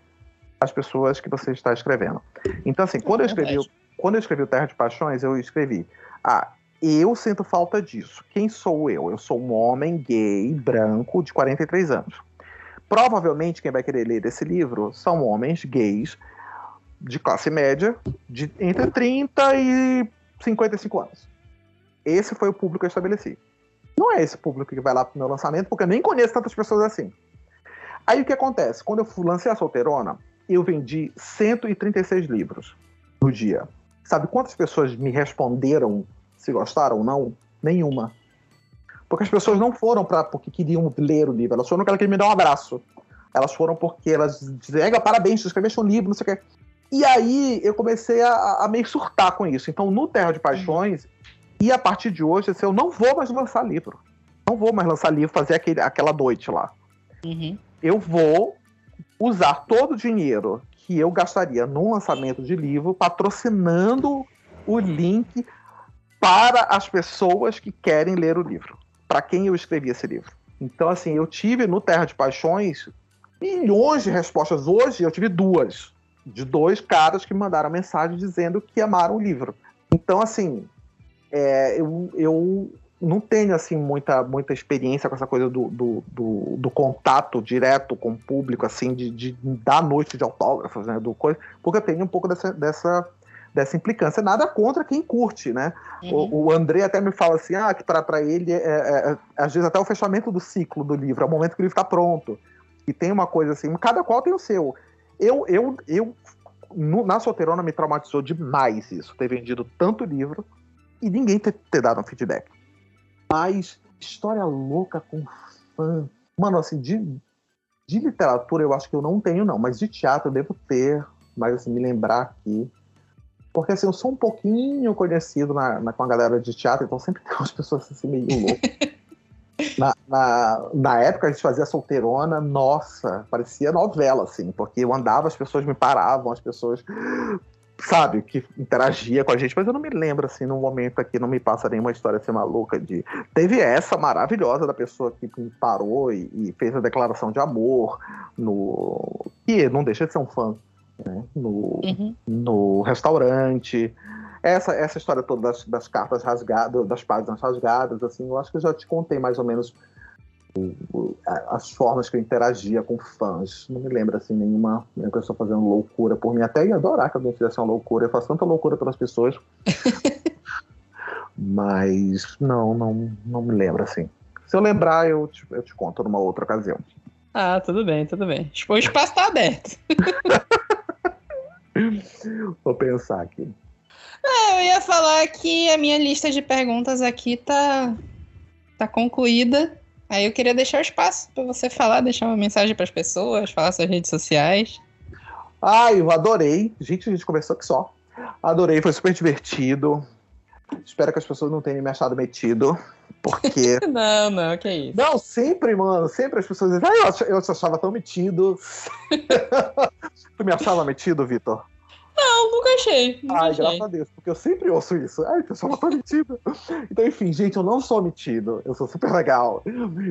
as pessoas que você está escrevendo. Então, assim, quando eu escrevi, quando eu escrevi o Terra de Paixões, eu escrevi: Ah, eu sinto falta disso. Quem sou eu? Eu sou um homem gay, branco, de 43 anos. Provavelmente quem vai querer ler esse livro são homens gays de classe média, de entre 30 e 55 anos. Esse foi o público que eu estabeleci. Não é esse público que vai lá pro meu lançamento, porque eu nem conheço tantas pessoas assim. Aí o que acontece? Quando eu lancei a Solteirona, eu vendi 136 livros no dia. Sabe quantas pessoas me responderam se gostaram ou não? Nenhuma. Porque as pessoas não foram para porque queriam ler o livro, elas foram porque elas queriam me dar um abraço. Elas foram porque elas diziam, parabéns, tu escreveste um livro, não sei o quê. E aí eu comecei a, a meio surtar com isso. Então, no Terra de Paixões, e a partir de hoje, assim, eu não vou mais lançar livro. Não vou mais lançar livro, fazer aquele, aquela noite lá. Uhum. Eu vou usar todo o dinheiro que eu gastaria num lançamento de livro patrocinando o link para as pessoas que querem ler o livro. Para quem eu escrevi esse livro. Então, assim, eu tive no Terra de Paixões milhões de respostas. Hoje eu tive duas. De dois caras que mandaram mensagem dizendo que amaram o livro. Então, assim, é, eu, eu não tenho assim muita, muita experiência com essa coisa do, do, do, do contato direto com o público, assim, de, de dar noite de autógrafos, né? Do coisa, porque eu tenho um pouco dessa, dessa, dessa implicância. Nada contra quem curte, né? Uhum. O, o, André até me fala assim, ah, que para ele é, é, é, às vezes até o fechamento do ciclo do livro, é o momento que o livro está pronto. E tem uma coisa assim, cada qual tem o seu. Eu, eu, eu no, na solteirona me traumatizou demais isso, ter vendido tanto livro e ninguém ter, ter dado um feedback. Mas história louca com fã. Mano, assim, de, de literatura eu acho que eu não tenho, não, mas de teatro eu devo ter, mas assim, me lembrar aqui. Porque assim, eu sou um pouquinho conhecido na, na com a galera de teatro, então sempre tem umas pessoas assim meio loucas. Na, na, na, época a gente fazia solteirona, nossa, parecia novela, assim, porque eu andava, as pessoas me paravam, as pessoas sabe, que interagia com a gente, mas eu não me lembro, assim, num momento aqui, não me passa nenhuma história assim maluca de. Teve essa maravilhosa da pessoa que parou e, e fez a declaração de amor no. que não deixa de ser um fã, né? No, uhum. no restaurante. Essa, essa história toda das, das cartas rasgadas, das páginas rasgadas, assim, eu acho que eu já te contei mais ou menos as formas que eu interagia com fãs. Não me lembro assim nenhuma, nenhuma pessoa fazendo loucura por mim. Até ia adorar que alguém fizesse uma loucura. Eu faço tanta loucura pelas pessoas. Mas não, não, não me lembro assim. Se eu lembrar, eu te, eu te conto numa outra ocasião. Ah, tudo bem, tudo bem. O espaço está aberto. Vou pensar aqui. É, eu ia falar que a minha lista de perguntas aqui tá, tá concluída. Aí eu queria deixar o espaço para você falar, deixar uma mensagem para as pessoas, falar suas redes sociais. Ah, eu adorei. Gente, a gente conversou aqui só. Adorei, foi super divertido. Espero que as pessoas não tenham me achado metido. Porque. não, não, que isso. Não, sempre, mano. Sempre as pessoas dizem, ah, eu, eu te achava tão metido. tu me achava metido, Vitor? Não, nunca achei. Nunca Ai, achei. graças a Deus, porque eu sempre ouço isso. Ai, pessoal não tá metido. Então, enfim, gente, eu não sou metido. Eu sou super legal.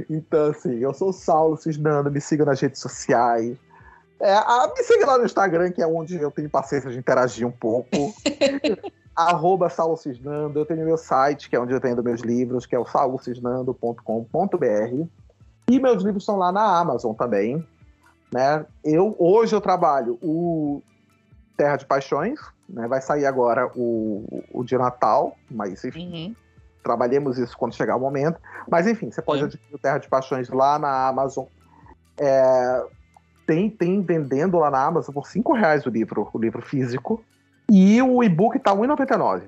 Então, assim, eu sou o Saulo Cisnando, me siga nas redes sociais. É, a, me segue lá no Instagram, que é onde eu tenho paciência de interagir um pouco. arroba Saulo Cisnando. Eu tenho meu site, que é onde eu tenho meus livros, que é o saulocisnando.com.br. E meus livros estão lá na Amazon também. Né? Eu, hoje eu trabalho o Terra de Paixões, né? vai sair agora o, o de Natal, mas enfim, uhum. trabalhemos isso quando chegar o momento. Mas enfim, você pode adquirir o Terra de Paixões lá na Amazon. É, tem, tem vendendo lá na Amazon por 5 reais o livro, o livro físico. E o e-book tá R$1,99.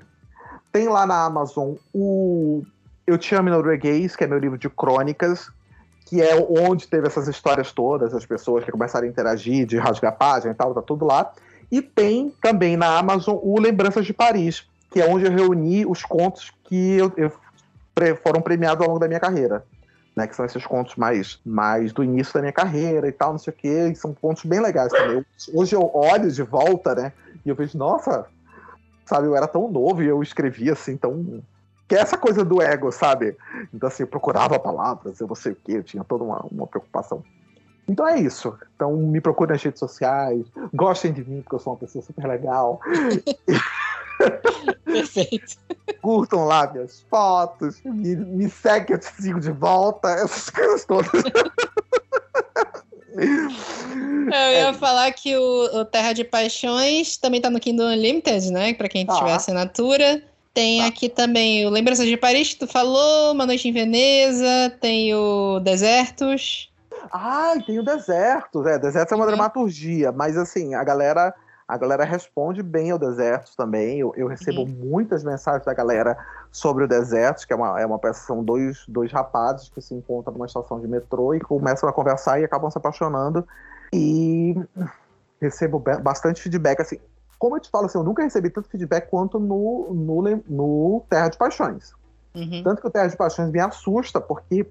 Tem lá na Amazon o Eu Te Amo Norueguês, que é meu livro de crônicas, que é onde teve essas histórias todas, as pessoas que começaram a interagir, de rasgar página e tal, tá tudo lá. E tem também na Amazon o Lembranças de Paris, que é onde eu reuni os contos que eu, eu foram premiados ao longo da minha carreira. Né, que são esses contos mais, mais do início da minha carreira e tal, não sei o quê, são contos bem legais também. Hoje eu olho de volta, né, e eu vejo, nossa, sabe, eu era tão novo e eu escrevia assim, tão. Que é essa coisa do ego, sabe? Então, assim, eu procurava palavras, eu não sei o quê, eu tinha toda uma, uma preocupação. Então é isso. Então me procurem nas redes sociais, gostem de mim, porque eu sou uma pessoa super legal. Perfeito. Curtam lá minhas fotos, me, me segue, eu te sigo de volta, essas coisas todas. Eu ia é. falar que o, o, Terra de Paixões também tá no Kindle Unlimited, né? Pra quem tiver ah. assinatura. Tem tá. aqui também o Lembranças de Paris, que tu falou, Uma Noite em Veneza, tem o Desertos. Ah, tem o Desertos, é, Desertos é uma dramaturgia, mas assim, a galera a galera responde bem ao Desertos também. Eu, eu recebo uhum. muitas mensagens da galera sobre o Desertos, que é uma, é uma peça, são dois, dois rapazes que se encontram numa estação de metrô e começam a conversar e acabam se apaixonando. E recebo bastante feedback, assim, como eu te falo, assim, eu nunca recebi tanto feedback quanto no, no, no Terra de Paixões. Uhum. Tanto que o Terra de Paixões me assusta, porque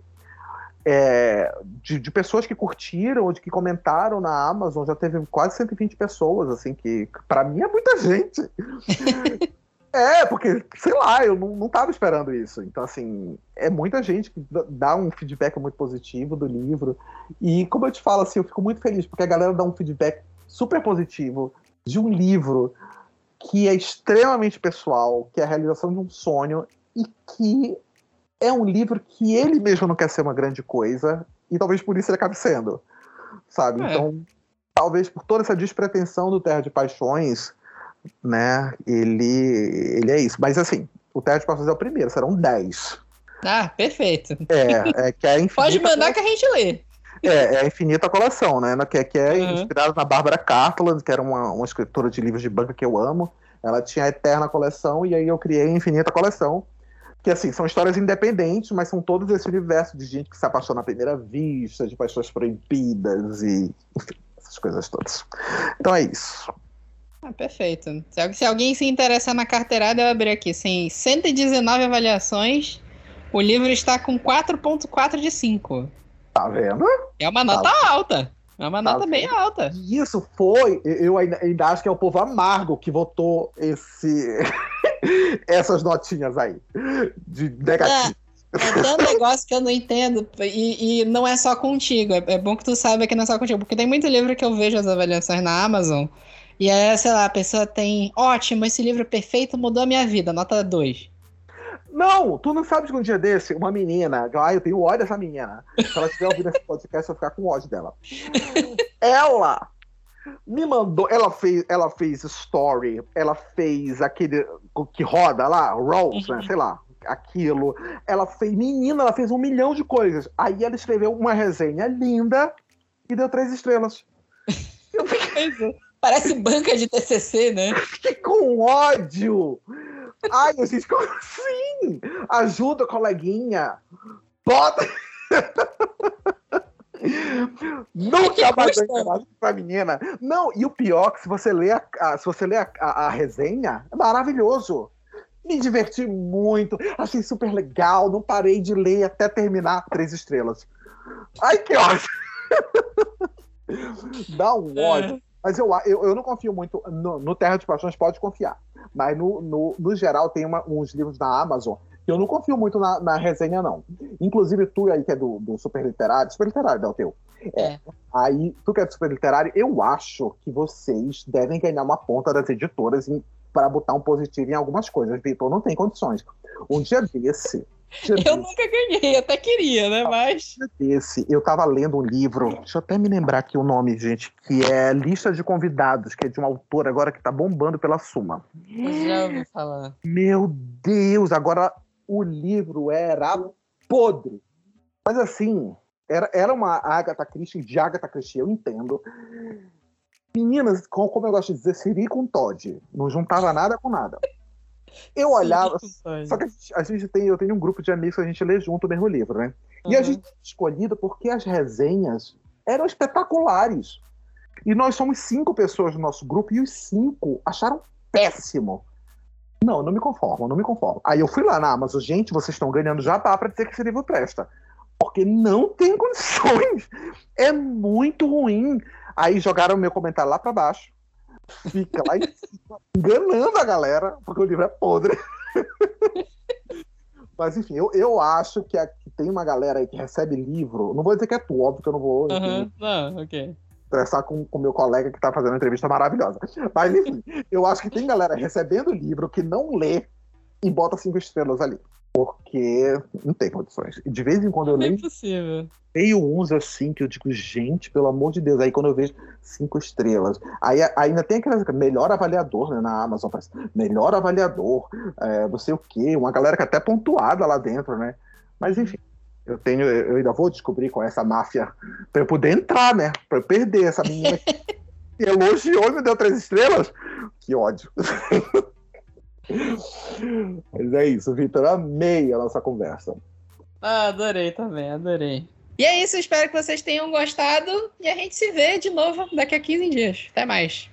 é, de, de, pessoas que curtiram ou de que comentaram na Amazon, já teve quase 120 pessoas, assim, que para mim é muita gente. é, porque, sei lá, eu não, não tava esperando isso. Então, assim, é muita gente que dá um feedback muito positivo do livro. E, como eu te falo, assim, eu fico muito feliz, porque a galera dá um feedback super positivo de um livro que é extremamente pessoal, que é a realização de um sonho e que é um livro que ele mesmo não quer ser uma grande coisa, e talvez por isso ele acabe sendo. Sabe? É. Então, talvez por toda essa despretensão do Terra de Paixões, né, ele, ele é isso. Mas assim, o Terra de Paixões é o primeiro, serão 10. Ah, perfeito. É, é que é Pode mandar que a gente lê. É, é a infinita coleção, né? Que, que é uhum. inspirada na Bárbara Cartland, que era uma, uma escritora de livros de banca que eu amo. Ela tinha a eterna coleção, e aí eu criei a infinita coleção, que assim, são histórias independentes, mas são todos esse universo de gente que se apaixona à primeira vista, de paixões proibidas e enfim, essas coisas todas. Então é isso. Ah, perfeito. Se, alguém se interessar na carteirada, eu abri aqui. Sim, 119 avaliações. O livro está com 4.4 de 5. Tá vendo? É uma nota tá alta. É uma nota tá bem alta. Isso foi. Eu ainda, ainda acho que é o povo amargo que votou esse. essas notinhas aí de negativo. É, é tanto negócio que eu não entendo, e, e não é só contigo. É, é, bom que tu saiba que não é só contigo, porque tem muito livro que eu vejo as avaliações na Amazon, e é, sei lá, a pessoa tem. Ótimo, esse livro perfeito mudou a minha vida, nota 2. Não, tu não sabe que um dia desse, uma menina, ah, eu tenho ódio dessa menina. Se ela estiver ouvindo esse podcast, eu vou ficar com ódio dela. ela me mandou, ela fez, ela fez story, ela fez aquele que roda lá, rolls, né, sei lá, aquilo. Ela fez, menina, ela fez um milhão de coisas. Aí ela escreveu uma resenha linda e deu três estrelas. Eu fiquei... É. Parece banca de TCC, né? Fiquei com ódio. Ai, gente, como assim? Ajuda, coleguinha. Bota. Nunca mais pra menina. Não, e o pior é que se você lê a, a se você lê a, a, a, resenha, é maravilhoso. Me diverti muito, achei super legal, não parei de ler até terminar três estrelas. Ai, que ódio! Dá um é. ódio. Mas eu, eu, eu não confio muito no, no, Terra de Paixões, pode confiar. Mas no, no, no geral, tem uma, uns livros da Amazon que eu não confio muito na, na resenha, não. Inclusive, tu aí que é do, do super literário, super literário, é o teu. É. Aí, tu que é do super literário, eu acho que vocês devem ganhar uma ponta das editoras para botar um positivo em algumas coisas. Vitor não tem condições. Um dia desse. Um eu nunca ganhei, até queria, né? Mas. Um dia desse, eu tava lendo um livro, deixa eu até me lembrar aqui o nome, gente, que é Lista de Convidados, que é de uma autora agora que tá bombando pela Suma. já ouvi falar. Meu Deus, agora o livro era podre. Mas assim, era, era uma Agatha Christie de Agatha Christie, eu entendo. Meninas, como eu gosto de dizer, Siri com Todd. Não juntava nada com nada. Eu olhava. Só que a gente, a gente, tem, eu tenho um grupo de amigos que a gente lê junto o mesmo livro, né? Uhum. E a gente escolhido porque as resenhas eram espetaculares. E nós somos cinco pessoas no nosso grupo e os cinco acharam péssimo. Não, não me conformo, não me conformo. Aí eu fui lá na Amazon, gente, vocês estão ganhando já tá para dizer que esse livro presta. Porque não tem condições. É muito ruim. Aí jogaram meu comentário lá para baixo. Fica lá em cima, enganando a galera, porque o livro é podre. Mas enfim, eu, eu acho que, que tem uma galera aí que recebe livro. Não vou dizer que é tu, óbvio que eu não vou. Uhum, não, ok conversar com o meu colega que está fazendo uma entrevista maravilhosa. Mas, enfim, eu acho que tem galera recebendo livro que não lê e bota cinco estrelas ali. Porque não tem condições. De vez em quando eu leio. É impossível. Leio uns assim que eu digo, gente, pelo amor de Deus. Aí quando eu vejo cinco estrelas. Aí ainda tem aquela melhor avaliador né, na Amazon. Melhor avaliador, é, não sei o quê. Uma galera que é até pontuada lá dentro, né? Mas enfim, eu tenho, eu ainda vou descobrir com essa máfia para eu poder entrar, né? Para eu perder essa menina que elogiou e me deu três estrelas. Que ódio. Mas é isso, Vitor. Amei a nossa conversa. Ah, adorei também, adorei. E é isso, espero que vocês tenham gostado e a gente se vê de novo daqui a 15 dias. Até mais.